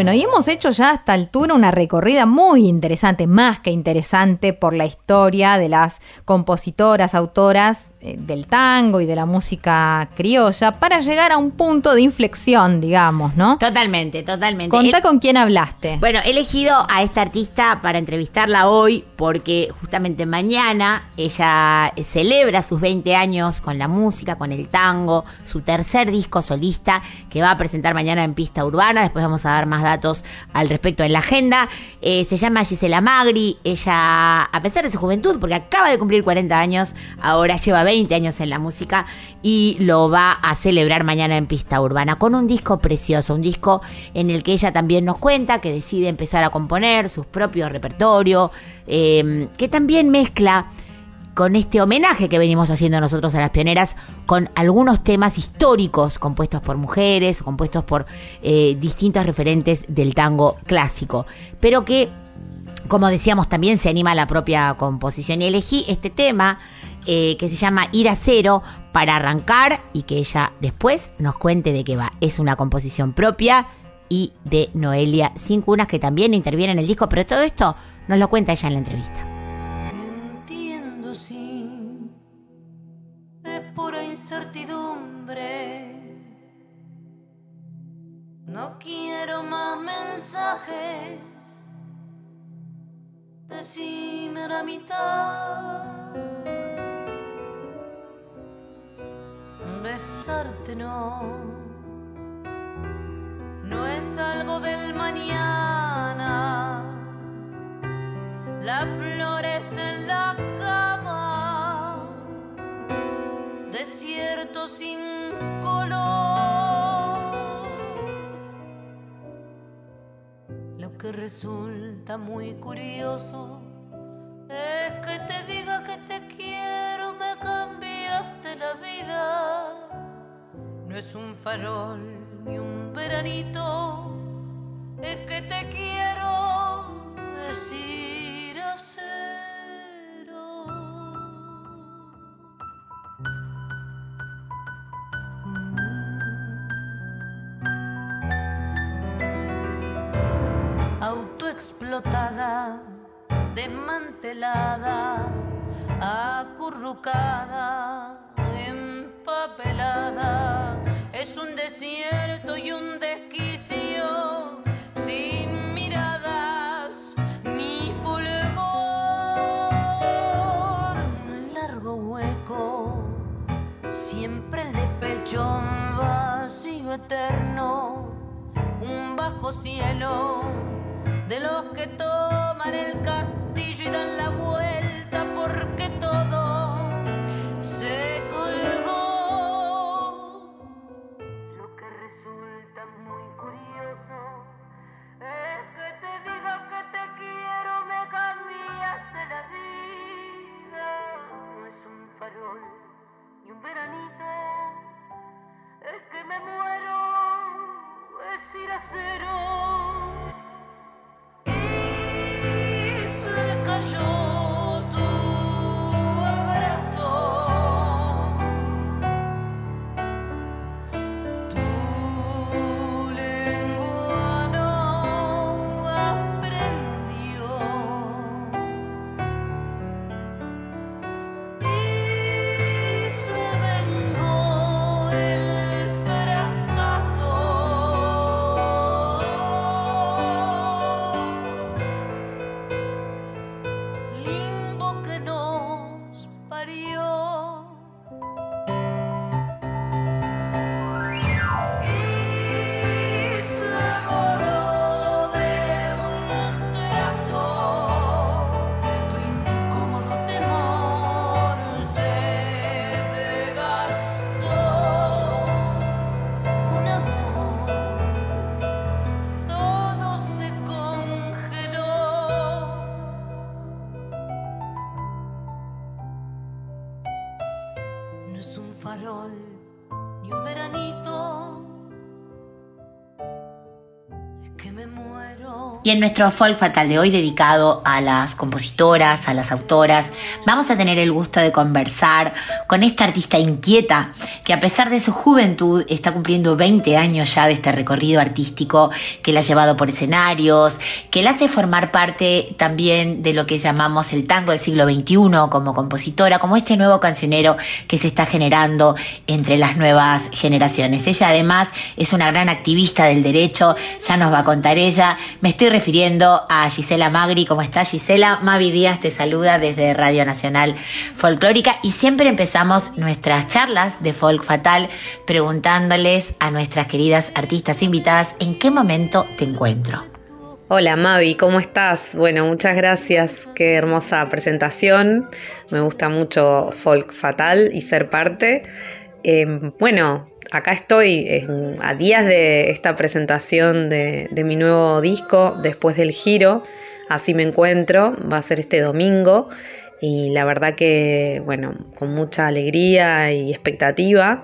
Speaker 2: Bueno, y hemos hecho ya a esta altura una recorrida muy interesante, más que interesante, por la historia de las compositoras, autoras eh, del tango y de la música criolla, para llegar a un punto de inflexión, digamos, ¿no?
Speaker 1: Totalmente, totalmente.
Speaker 2: Contá
Speaker 1: El-
Speaker 2: con quién hablaste.
Speaker 1: Bueno, he elegido a esta artista para entrevistarla hoy porque justamente mañana ella celebra sus 20 años con la música, con el tango, su tercer disco solista que va a presentar mañana en Pista Urbana. Después vamos a dar más datos al respecto en la agenda. Eh, se llama Gisela Magri. Ella, a pesar de su juventud, porque acaba de cumplir 40 años, ahora lleva 20 años en la música y lo va a celebrar mañana en Pista Urbana con un disco precioso, un disco en el que ella también nos cuenta que decide empezar a componer sus propios repertorios, eh, que también mezcla con este homenaje que venimos haciendo nosotros a las pioneras, con algunos temas históricos compuestos por mujeres, compuestos por eh, distintos referentes del tango clásico, pero que, como decíamos, también se anima a la propia composición. Y elegí este tema eh, que se llama Ir a Cero para arrancar y que ella después nos cuente de qué va. Es una composición propia y de Noelia Cincunas, que también interviene en el disco, pero todo esto nos lo cuenta ella en la entrevista.
Speaker 4: La mitad. Besarte no. No es algo del mañana las flores en la cama, desierto sin color. Lo que resulta muy curioso No es un farol ni un veranito, es que te quiero decir a cero. Autoexplotada, desmantelada, acurrucada, Es un desierto y un desquicio sin miradas ni fulgor. Un largo hueco, siempre el de pecho un vacío eterno, un bajo cielo de los que toman el castillo y dan la vuelta porque farol ni un veranito, es que me muero, es ir a cero.
Speaker 1: En nuestro folk fatal de hoy, dedicado a las compositoras, a las autoras, vamos a tener el gusto de conversar con esta artista inquieta que a pesar de su juventud está cumpliendo 20 años ya de este recorrido artístico que la ha llevado por escenarios, que la hace formar parte también de lo que llamamos el tango del siglo XXI como compositora, como este nuevo cancionero que se está generando entre las nuevas generaciones. Ella además es una gran activista del derecho, ya nos va a contar ella. Me estoy refiriendo a Gisela Magri. ¿Cómo estás, Gisela? Mavi Díaz te saluda desde Radio Nacional Folclórica y siempre empezamos nuestras charlas de Folk Fatal preguntándoles a nuestras queridas artistas invitadas en qué momento te encuentro.
Speaker 7: Hola Mavi, ¿cómo estás? Bueno, muchas gracias, qué hermosa presentación. Me gusta mucho Folk Fatal y ser parte. Eh, bueno, acá estoy a días de esta presentación de mi nuevo disco, después del giro. Así me encuentro, va a ser este domingo. Y la verdad que, bueno, con mucha alegría y expectativa.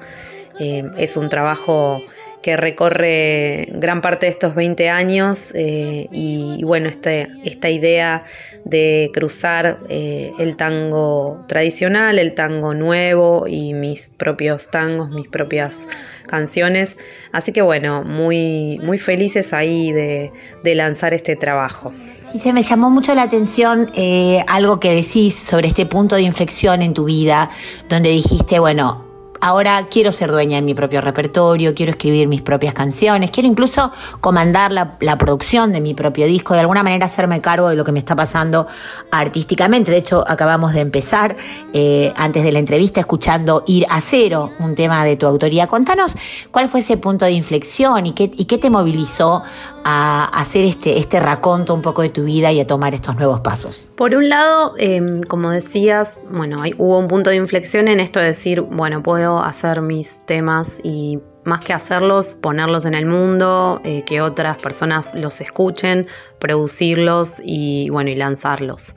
Speaker 7: Eh, es un trabajo que recorre gran parte de estos 20 años eh, y, bueno, este, esta idea de cruzar eh, el tango tradicional, el tango nuevo y mis propios tangos, mis propias canciones. Así que bueno, muy, muy felices ahí de lanzar este trabajo.
Speaker 1: Gisela, me llamó mucho la atención eh, algo que decís sobre este punto de inflexión en tu vida, donde dijiste, bueno, ahora quiero ser dueña de mi propio repertorio, quiero escribir mis propias canciones, quiero incluso comandar la, producción de mi propio disco, de alguna manera hacerme cargo de lo que me está pasando artísticamente. De hecho, acabamos de empezar, eh, antes de la entrevista, escuchando Ir a Cero, un tema de tu autoría. Contanos cuál fue ese punto de inflexión y qué, te movilizó a hacer este, este raconto un poco de tu vida y a tomar estos nuevos pasos.
Speaker 7: Por un lado, eh, como decías, bueno, hubo un punto de inflexión en esto de decir, bueno, puedo hacer mis temas y más que hacerlos, ponerlos en el mundo, eh, que otras personas los escuchen, producirlos y bueno, y lanzarlos.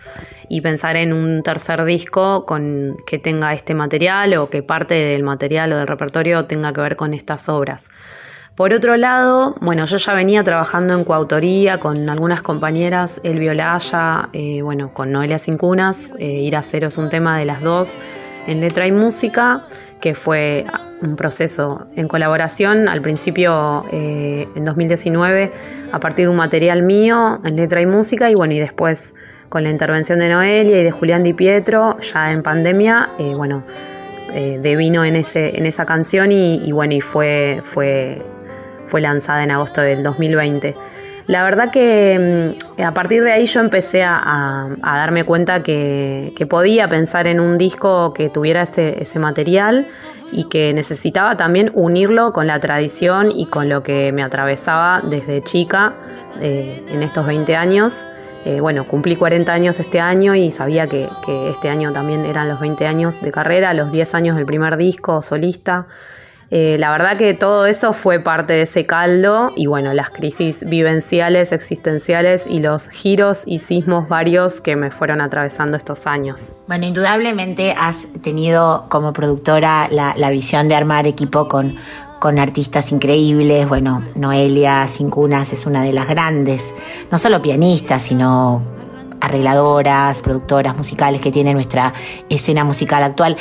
Speaker 7: Y pensar en un tercer disco con que tenga este material o que parte del material o del repertorio tenga que ver con estas obras. Por otro lado, bueno, yo ya venía trabajando en coautoría con algunas compañeras, El Violaya, eh, bueno, con Noelia Cincunas, eh, Ir a Cero es un tema de las dos en letra y música, que fue un proceso en colaboración, al principio eh, en 2019, a partir de un material mío en letra y música, y bueno, y después con la intervención de Noelia y de Julián Di Pietro, ya en pandemia, eh, bueno, eh, devino en, ese, en esa canción y, y bueno, y fue, fue, fue lanzada en agosto del 2020. La verdad que mm, a partir de ahí yo empecé a, darme cuenta que, podía pensar en un disco que tuviera ese, ese material y que necesitaba también unirlo con la tradición y con lo que me atravesaba desde chica eh, en estos 20 años. Eh, bueno, cumplí 40 años este año y sabía que, que este año también eran los 20 años de carrera, los 10 años del primer disco solista. Eh, la verdad que todo eso fue parte de ese caldo y bueno, las crisis vivenciales, existenciales y los giros y sismos varios que me fueron atravesando estos años.
Speaker 1: Bueno, indudablemente has tenido como productora la, visión de armar equipo con, con artistas increíbles. Bueno, Noelia Cincunas es una de las grandes, no solo pianistas, sino arregladoras, productoras musicales que tiene nuestra escena musical actual.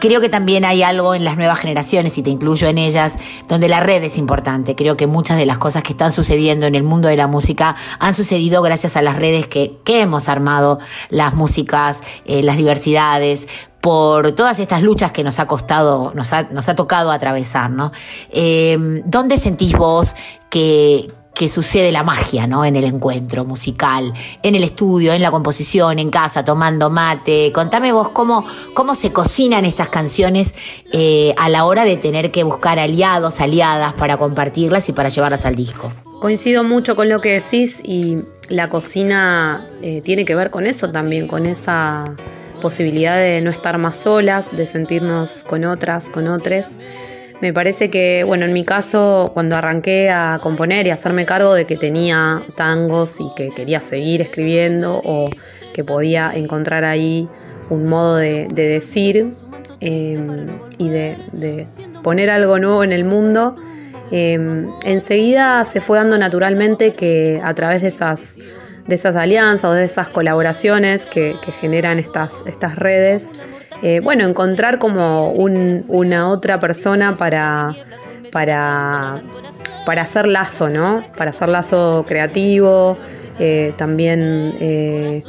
Speaker 1: Creo que también hay algo en las nuevas generaciones, y te incluyo en ellas, donde la red es importante. Creo que muchas de las cosas que están sucediendo en el mundo de la música han sucedido gracias a las redes que, que hemos armado, las músicas, eh, las diversidades, por todas estas luchas que nos ha costado, nos ha, nos ha tocado atravesar, ¿no? Eh, ¿Dónde sentís vos que, que sucede la magia, ¿no? En el encuentro musical, en el estudio, en la composición, en casa, tomando mate. Contame vos cómo, cómo se cocinan estas canciones eh, a la hora de tener que buscar aliados, aliadas para compartirlas y para llevarlas al disco.
Speaker 7: Coincido mucho con lo que decís y la cocina eh, tiene que ver con eso también, con esa posibilidad de no estar más solas, de sentirnos con otras, con otros. Me parece que, bueno, en mi caso, cuando arranqué a componer y hacerme cargo de que tenía tangos y que quería seguir escribiendo o que podía encontrar ahí un modo de, de decir eh, y de, poner algo nuevo en el mundo, eh, enseguida se fue dando naturalmente que a través de esas, de esas alianzas o de esas colaboraciones que, que generan estas, estas redes, eh, bueno, encontrar como un- una otra persona para, para, para hacer lazo, ¿no? Para hacer lazo creativo, eh, también eh,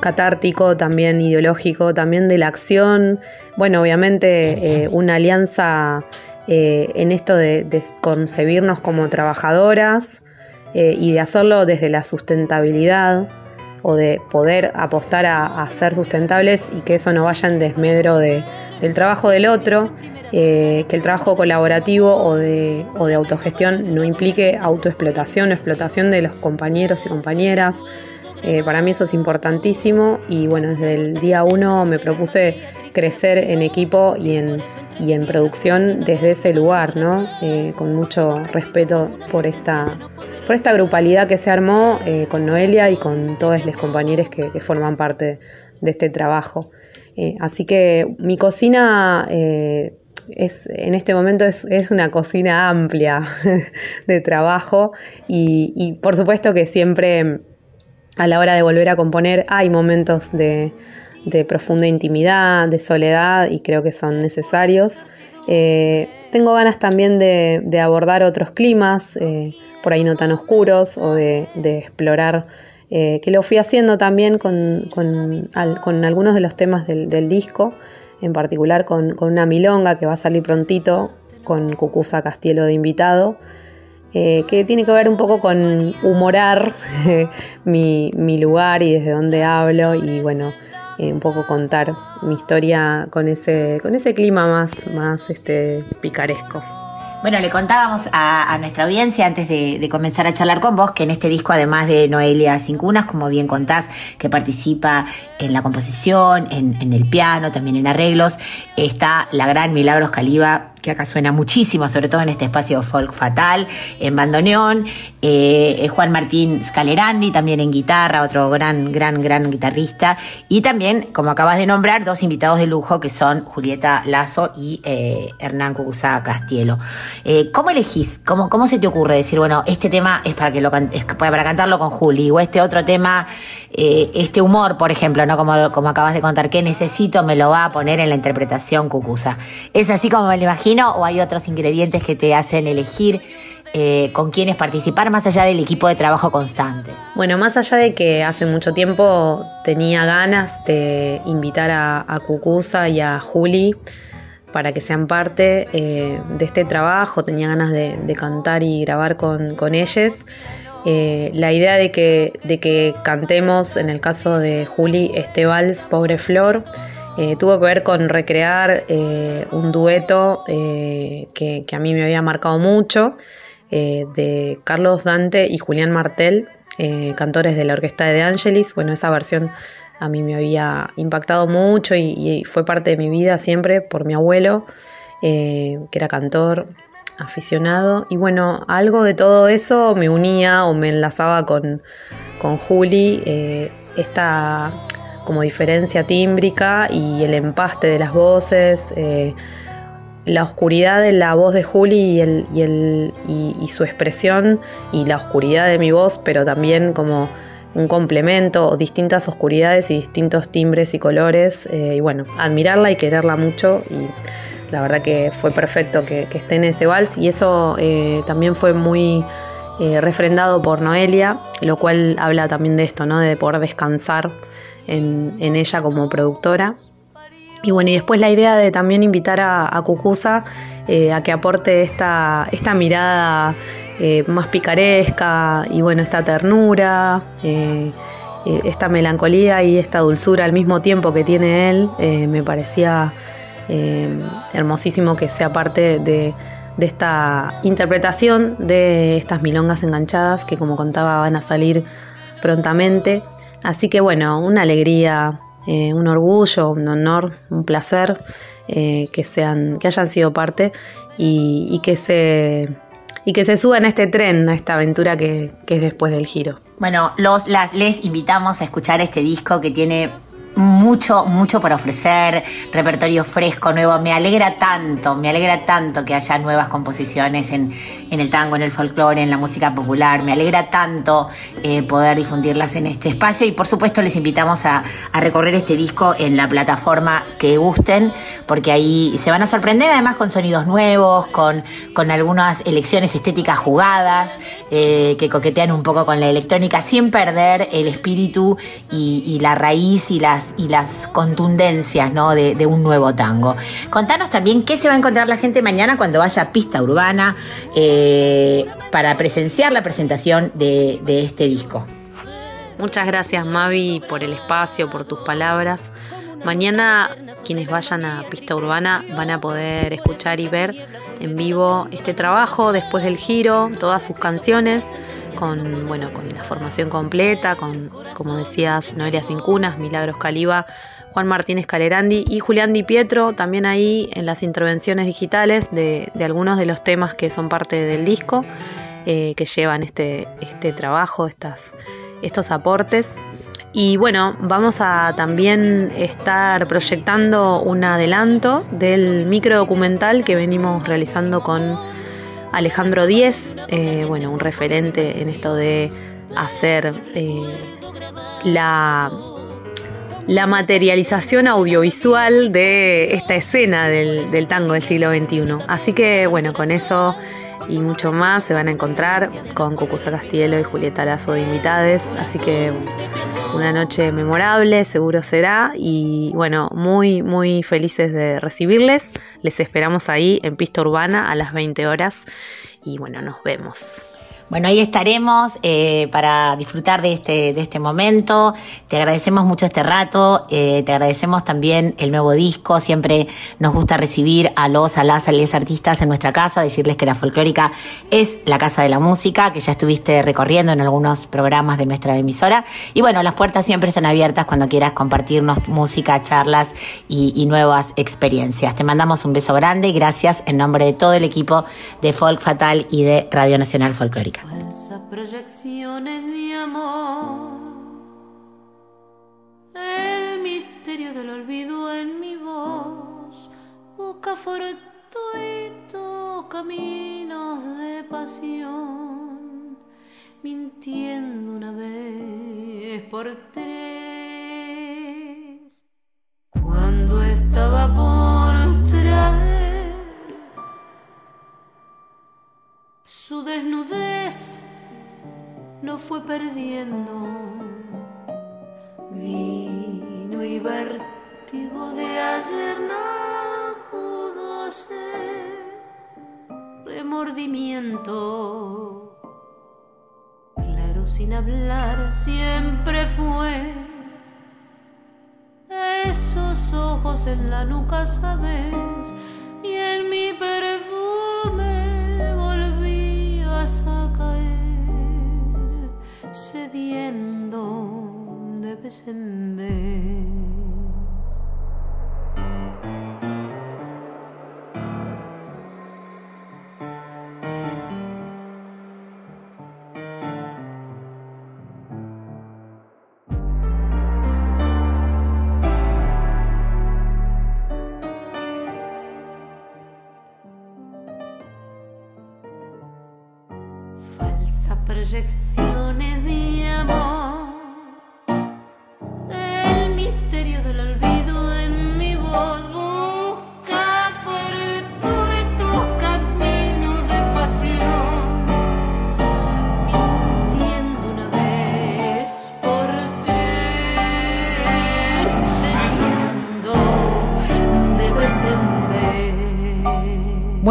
Speaker 7: catártico, también ideológico, también de la acción. Bueno, obviamente una alianza en esto de, concebirnos como trabajadoras, y de hacerlo desde la sustentabilidad o de poder apostar a, ser sustentables y que eso no vaya en desmedro de- del trabajo del otro, eh, que el trabajo colaborativo o de, o de autogestión no implique autoexplotación o explotación de los compañeros y compañeras. Eh, para mí eso es importantísimo y bueno, desde el día uno me propuse crecer en equipo y en, y en producción desde ese lugar, ¿no? Eh, con mucho respeto por esta, por esta grupalidad que se armó eh, con Noelia y con todos los compañeros que, forman parte de este trabajo. Así que mi cocina es, en este momento es, una cocina amplia de trabajo y por supuesto que siempre a la hora de volver a componer hay momentos de, profunda intimidad, de soledad y creo que son necesarios. Eh, tengo ganas también de, abordar otros climas, eh, por ahí no tan oscuros, o de, explorar, eh, que lo fui haciendo también con, con al- con algunos de los temas del, disco, en particular con, con una milonga que va a salir prontito, con Cucusa Castielo de invitado eh, que tiene que ver un poco con humorar mi, mi lugar y desde dónde hablo y bueno, eh, un poco contar mi historia con ese, con ese clima más, más este, picaresco.
Speaker 1: Bueno, le contábamos a, nuestra audiencia antes de, de comenzar a charlar con vos que en este disco, además de Noelia Cincunas, como bien contás, que participa en la composición, en, en el piano, también en arreglos, está la gran Milagros Caliba, que acá suena muchísimo, sobre todo en este espacio folk fatal, en bandoneón, eh, Juan Martín Scalerandi, también en guitarra, otro gran, gran, gran guitarrista, y también, como acabas de nombrar, dos invitados de lujo que son Julieta Lazo y eh, Hernán Cucuzá Castielo. Eh, ¿Cómo elegís? ¿Cómo, ¿Cómo se te ocurre decir, bueno, este tema es para que lo es para cantarlo con Juli, o este otro tema, eh, este humor, por ejemplo, ¿no? Como, como acabas de contar, ¿qué necesito? Me lo va a poner en la interpretación Cucusa. ¿Es así como me lo imagino o hay otros ingredientes que te hacen elegir eh, con quiénes participar más allá del equipo de trabajo constante?
Speaker 7: Bueno, más allá de que hace mucho tiempo tenía ganas de invitar a, a Cucusa y a Juli para que sean parte eh, de este trabajo, tenía ganas de, cantar y grabar con, con ellos. Eh, la idea de que, de que cantemos, en el caso de Juli, este vals, Pobre Flor, eh, tuvo que ver con recrear eh, un dueto eh, que, a mí me había marcado mucho, de Carlos Dante y Julián Martel, cantores de la orquesta de De Angelis. Bueno, esa versión a mí me había impactado mucho y, y fue parte de mi vida siempre por mi abuelo, que era cantor aficionado. Y bueno, algo de todo eso me unía o me enlazaba con, con Juli, esta como diferencia tímbrica y el empaste de las voces. eh, la oscuridad de la voz de Juli y, el, y, el, y, su expresión y la oscuridad de mi voz, pero también como un complemento, distintas oscuridades y distintos timbres y colores. eh, y bueno, admirarla y quererla mucho. Y la verdad que fue perfecto que, esté en ese vals. Y eso eh, también fue muy refrendado por Noelia, lo cual habla también de esto, ¿no? De poder descansar en, ella como productora. Y bueno, y después la idea de también invitar a, a Cucusa eh, a que aporte esta, esta mirada eh, más picaresca y bueno, esta ternura, eh, esta melancolía y esta dulzura al mismo tiempo que tiene él, me parecía hermosísimo que sea parte de, de esta interpretación de estas milongas enganchadas que como contaba van a salir prontamente. Así que bueno, una alegría eh, un orgullo, un honor, un placer eh, que sean, que hayan sido parte y, que se y que se suban a este tren, a esta aventura que, que es después del giro.
Speaker 1: Bueno, los, las, les invitamos a escuchar este disco que tiene mucho, mucho para ofrecer, repertorio fresco, nuevo. Me alegra tanto, me alegra tanto que haya nuevas composiciones en, en el tango, en el folclore, en la música popular. Me alegra tanto eh, poder difundirlas en este espacio y por supuesto les invitamos a, a, recorrer este disco en la plataforma que gusten, porque ahí se van a sorprender además con sonidos nuevos, con, con algunas elecciones estéticas jugadas, eh, que coquetean un poco con la electrónica, sin perder el espíritu y, y la raíz y las y las contundencias ¿no? de, un nuevo tango. Contanos también qué se va a encontrar la gente mañana cuando vaya a Pista Urbana. Eh, para presenciar la presentación de este disco.
Speaker 7: Muchas gracias Mavi por el espacio, por tus palabras. Mañana quienes vayan a Pista Urbana van a poder escuchar y ver en vivo este trabajo después del giro, todas sus canciones, con bueno, con la formación completa, con como decías, Noelia Cincunas, Milagros Caliba, Juan Martínez Calerandi y Julián Di Pietro, también ahí en las intervenciones digitales de, de algunos de los temas que son parte del disco, eh, que llevan este, este trabajo, estas, estos aportes. Y bueno, vamos a también estar proyectando un adelanto del microdocumental que venimos realizando con Alejandro Díez, eh, bueno, un referente en esto de hacer eh, la, la materialización audiovisual de esta escena del, tango del siglo XXI. Así que bueno, con eso y mucho más se van a encontrar con Cucuza Castielo y Julieta Lazo de invitades. Así que una noche memorable, seguro será. Y bueno, muy, muy felices de recibirles. Les esperamos ahí en Pista Urbana a las 20 horas. Y bueno, nos vemos.
Speaker 1: Bueno, ahí estaremos eh, para disfrutar de este, de este momento. Te agradecemos mucho este rato, eh, te agradecemos también el nuevo disco. Siempre nos gusta recibir a los, a las, a las artistas en nuestra casa, decirles que la folclórica es la casa de la música, que ya estuviste recorriendo en algunos programas de nuestra emisora. Y bueno, las puertas siempre están abiertas cuando quieras compartirnos música, charlas y nuevas experiencias. Te mandamos un beso grande y gracias en nombre de todo el equipo de Folk Fatal y de Radio Nacional Folclórica.
Speaker 4: Falsas proyecciones de amor. El misterio del olvido en mi voz busca fortuito caminos de pasión, mintiendo una vez por tres. Cuando estaba por traer Su desnudez lo fue perdiendo. Vino y vértigo de ayer no pudo ser remordimiento. Claro sin hablar siempre fue. Esos ojos en la nuca, sabes, y en mi perfume cediendo de vez en vez.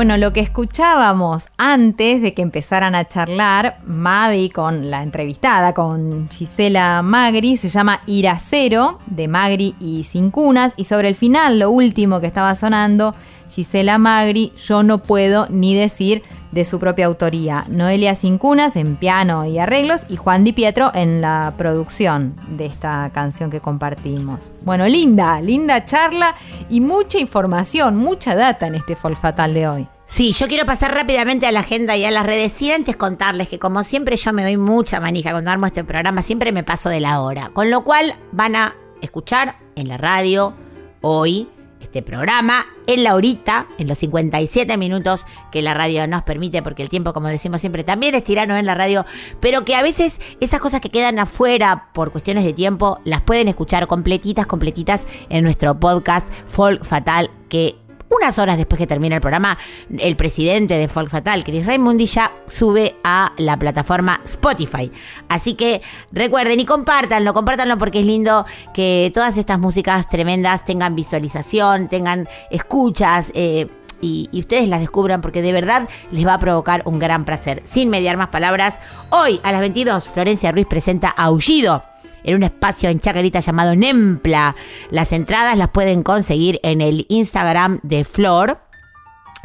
Speaker 2: Bueno, lo que escuchábamos antes de que empezaran a charlar Mavi con la entrevistada, con Gisela Magri, se llama Iracero, de Magri y Sin Cunas. Y sobre el final, lo último que estaba sonando, Gisela Magri, yo no puedo ni decir de su propia autoría. Noelia Sin Cunas en piano y arreglos y Juan Di Pietro en la producción de esta canción que compartimos. Bueno, linda, linda charla y mucha información, mucha data en este Folk Fatal de hoy.
Speaker 1: Sí, yo quiero pasar rápidamente a la agenda y a las redes sin antes contarles que como siempre yo me doy mucha manija cuando armo este programa, siempre me paso de la hora. Con lo cual van a escuchar en la radio hoy este programa en la horita, en los 57 minutos que la radio nos permite, porque el tiempo, como decimos siempre, también es tirano en la radio, pero que a veces esas cosas que quedan afuera por cuestiones de tiempo las pueden escuchar completitas, completitas en nuestro podcast Folk Fatal, que unas horas después que termina el programa, el presidente de Folk Fatal, Chris Raimundi, ya sube a la plataforma Spotify. Así que recuerden y compártanlo, compártanlo porque es lindo que todas estas músicas tremendas tengan visualización, tengan escuchas. eh, y, y ustedes las descubran porque de verdad les va a provocar un gran placer. Sin mediar más palabras, hoy a las 22 Florencia Ruiz presenta Aullido en un espacio en Chacarita llamado Nempla. Las entradas las pueden conseguir en el Instagram de Flor.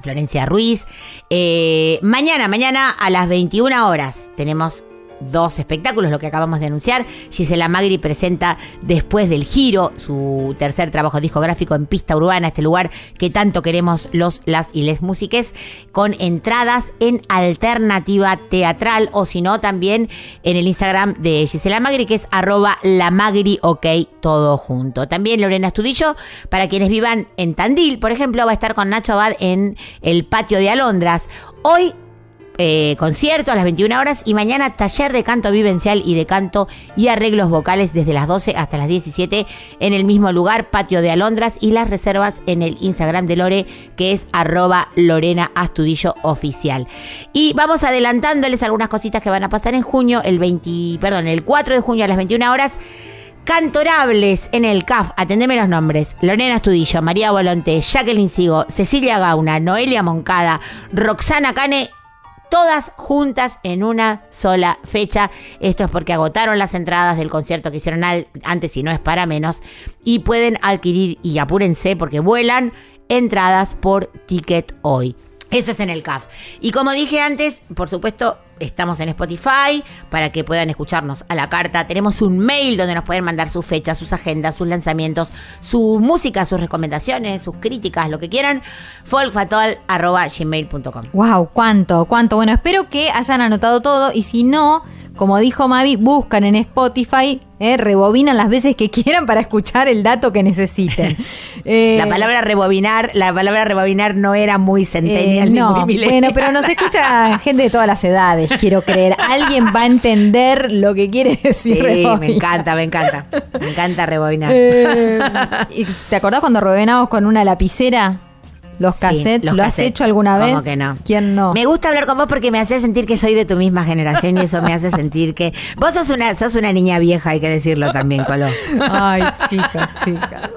Speaker 1: Florencia Ruiz. Eh, mañana, mañana a las 21 horas tenemos dos espectáculos, lo que acabamos de anunciar. Gisela Magri presenta Después del Giro, su tercer trabajo discográfico en pista urbana, este lugar que tanto queremos los, las y les músiques, con entradas en alternativa teatral o si no también en el Instagram de Gisela Magri, que es arroba la Magri OK, todo junto. También Lorena Estudillo, para quienes vivan en Tandil, por ejemplo, va a estar con Nacho Abad en el patio de Alondras. Hoy eh, concierto a las 21 horas y mañana taller de canto vivencial y de canto y arreglos vocales desde las 12 hasta las 17 en el mismo lugar, Patio de Alondras y las reservas en el Instagram de Lore que es arroba Lorena Astudillo Oficial. Y vamos adelantándoles algunas cositas que van a pasar en junio, el 20, perdón, el 4 de junio a las 21 horas. Cantorables en el CAF, atendeme los nombres. Lorena Astudillo, María Volonté, Jacqueline Sigo, Cecilia Gauna, Noelia Moncada, Roxana Cane todas juntas en una sola fecha. Esto es porque agotaron las entradas del concierto que hicieron antes y no es para menos. Y pueden adquirir, y apúrense porque vuelan, entradas por ticket hoy. Eso es en el CAF. Y como dije antes, por supuesto, estamos en Spotify para que puedan escucharnos a la carta. Tenemos un mail donde nos pueden mandar sus fechas, sus agendas, sus lanzamientos, su música, sus recomendaciones, sus críticas, lo que quieran. folkfatol.gmail.com
Speaker 2: Wow, cuánto, cuánto. Bueno, espero que hayan anotado todo y si no, como dijo Mavi, buscan en Spotify, eh, rebobinan las veces que quieran para escuchar el dato que necesiten. Eh,
Speaker 1: La palabra rebobinar, la palabra rebobinar no era muy
Speaker 2: eh,
Speaker 1: centennial ni
Speaker 2: no,
Speaker 1: muy millennial.
Speaker 2: bueno, pero nos escucha gente de todas las edades, quiero creer. Alguien va a entender lo que quiere decir.
Speaker 1: Sí, me encanta, me encanta. Me encanta rebobinar.
Speaker 2: Eh, ¿y ¿Te acordás cuando rebobinamos con una lapicera los
Speaker 1: Sí,
Speaker 2: cassettes?
Speaker 1: los
Speaker 2: ¿Lo has hecho alguna vez?
Speaker 1: ¿Cómo que no?
Speaker 2: ¿Quién no?
Speaker 1: Me gusta hablar con vos porque me hace sentir que soy de tu misma generación y eso me hace sentir que vos sos una sos una niña vieja, hay que decirlo también, Colo.
Speaker 2: Ay, chica, chica.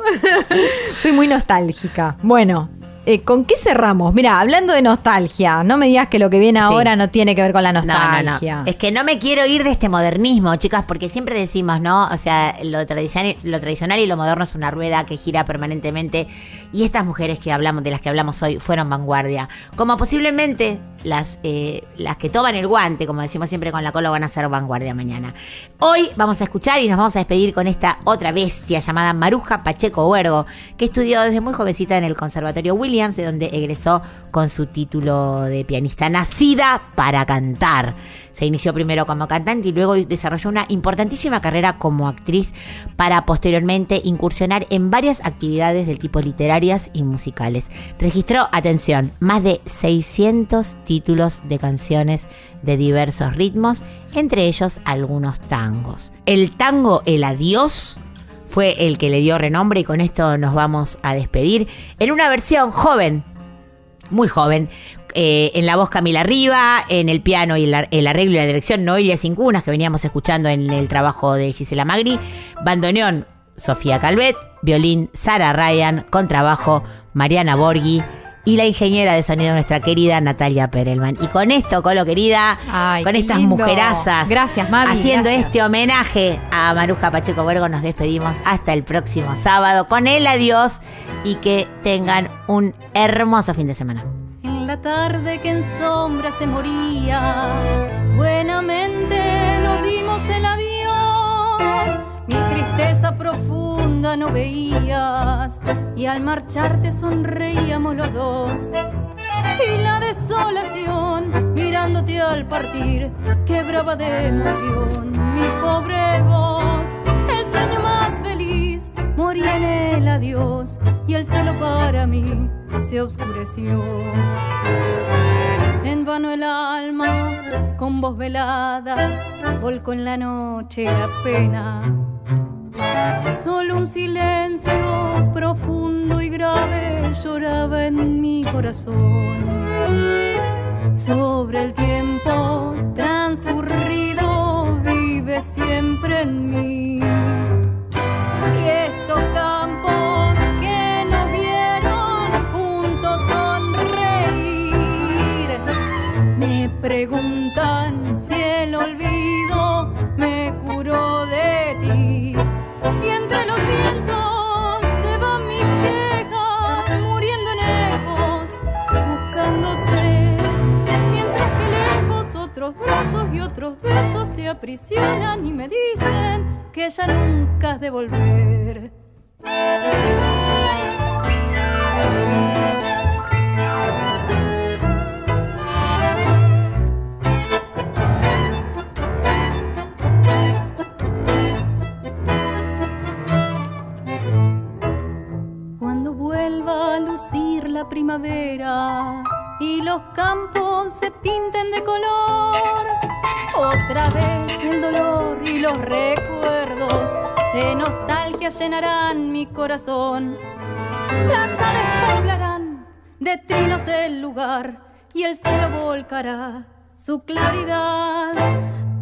Speaker 2: Soy muy nostálgica. Bueno, eh, ¿con qué cerramos? Mira, hablando de nostalgia, no me digas que lo que viene
Speaker 1: Sí.
Speaker 2: ahora no tiene que ver con la
Speaker 1: No, no,
Speaker 2: nostalgia.
Speaker 1: no. Es que no me quiero ir de este modernismo, chicas, porque siempre decimos, ¿no? O sea, lo tradicional, lo tradicional y lo moderno es una rueda que gira permanentemente. Y estas mujeres que hablamos, de las que hablamos hoy, fueron vanguardia. Como posiblemente las, eh, las que toman el guante, como decimos siempre con la cola, van a ser vanguardia mañana. Hoy vamos a escuchar y nos vamos a despedir con esta otra bestia llamada Maruja Pacheco Huergo, que estudió desde muy jovencita en el Conservatorio De donde egresó con su título de pianista. Nacida para cantar. Se inició primero como cantante y luego desarrolló una importantísima carrera como actriz para posteriormente incursionar en varias actividades del tipo literarias y musicales. Registró, atención, más de 600 títulos de canciones de diversos ritmos, entre ellos algunos tangos. El tango El Adiós fue el que le dio renombre y con esto nos vamos a despedir en una versión joven, muy joven. eh, en la voz Camila Riva, en el piano y el, el arreglo y la dirección Noelia Cincunas, que veníamos escuchando en el trabajo de Gisela Magri, bandoneón Sofía Calvet, violín Sara Ryan, contrabajo Mariana Borghi y la ingeniera de sonido nuestra querida Natalia Perelman. Y con esto, Colo querida,
Speaker 2: Ay,
Speaker 1: con estas
Speaker 2: lindo.
Speaker 1: mujerazas,
Speaker 2: Gracias, Mavi,
Speaker 1: haciendo
Speaker 2: gracias.
Speaker 1: este homenaje a Maruja Pacheco Vergo, nos despedimos hasta el próximo sábado con el adiós y que tengan un hermoso fin de semana.
Speaker 4: En la tarde que en sombra se moría, buenamente nos dimos el adiós. Mi tristeza profunda no veías y al marcharte sonreíamos los dos. Y la desolación, mirándote al partir, quebraba de emoción mi pobre voz. El sueño más feliz moría en el adiós y el cielo para mí se oscureció. En vano el alma, con voz velada, volcó en la noche la pena. Solo un silencio profundo y grave lloraba en mi corazón. Sobre el tiempo transcurrido vive siempre en mí. Aprisionan y me dicen que ya nunca has de volver. Cuando vuelva a lucir la primavera y los campos se pinten de color, otra vez el dolor y los recuerdos de nostalgia llenarán mi corazón. Las aves poblarán de trinos el lugar y el cielo volcará su claridad.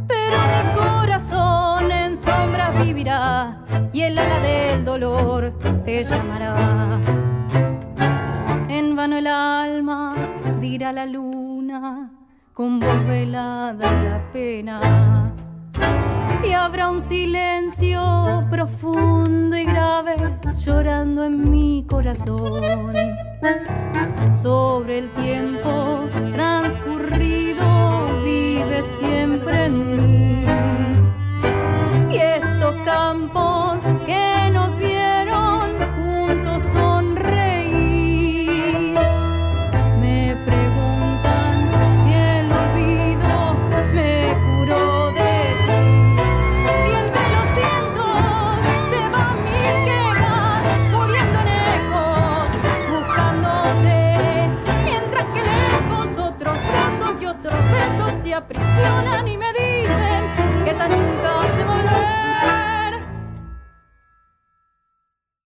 Speaker 4: Pero mi corazón en sombras vivirá y el ala del dolor te llamará. En vano el alma dirá la luna con voz velada la pena. Y habrá un silencio profundo y grave llorando en mi corazón. Sobre el tiempo transcurrido vive siempre en mí. Y estos campos que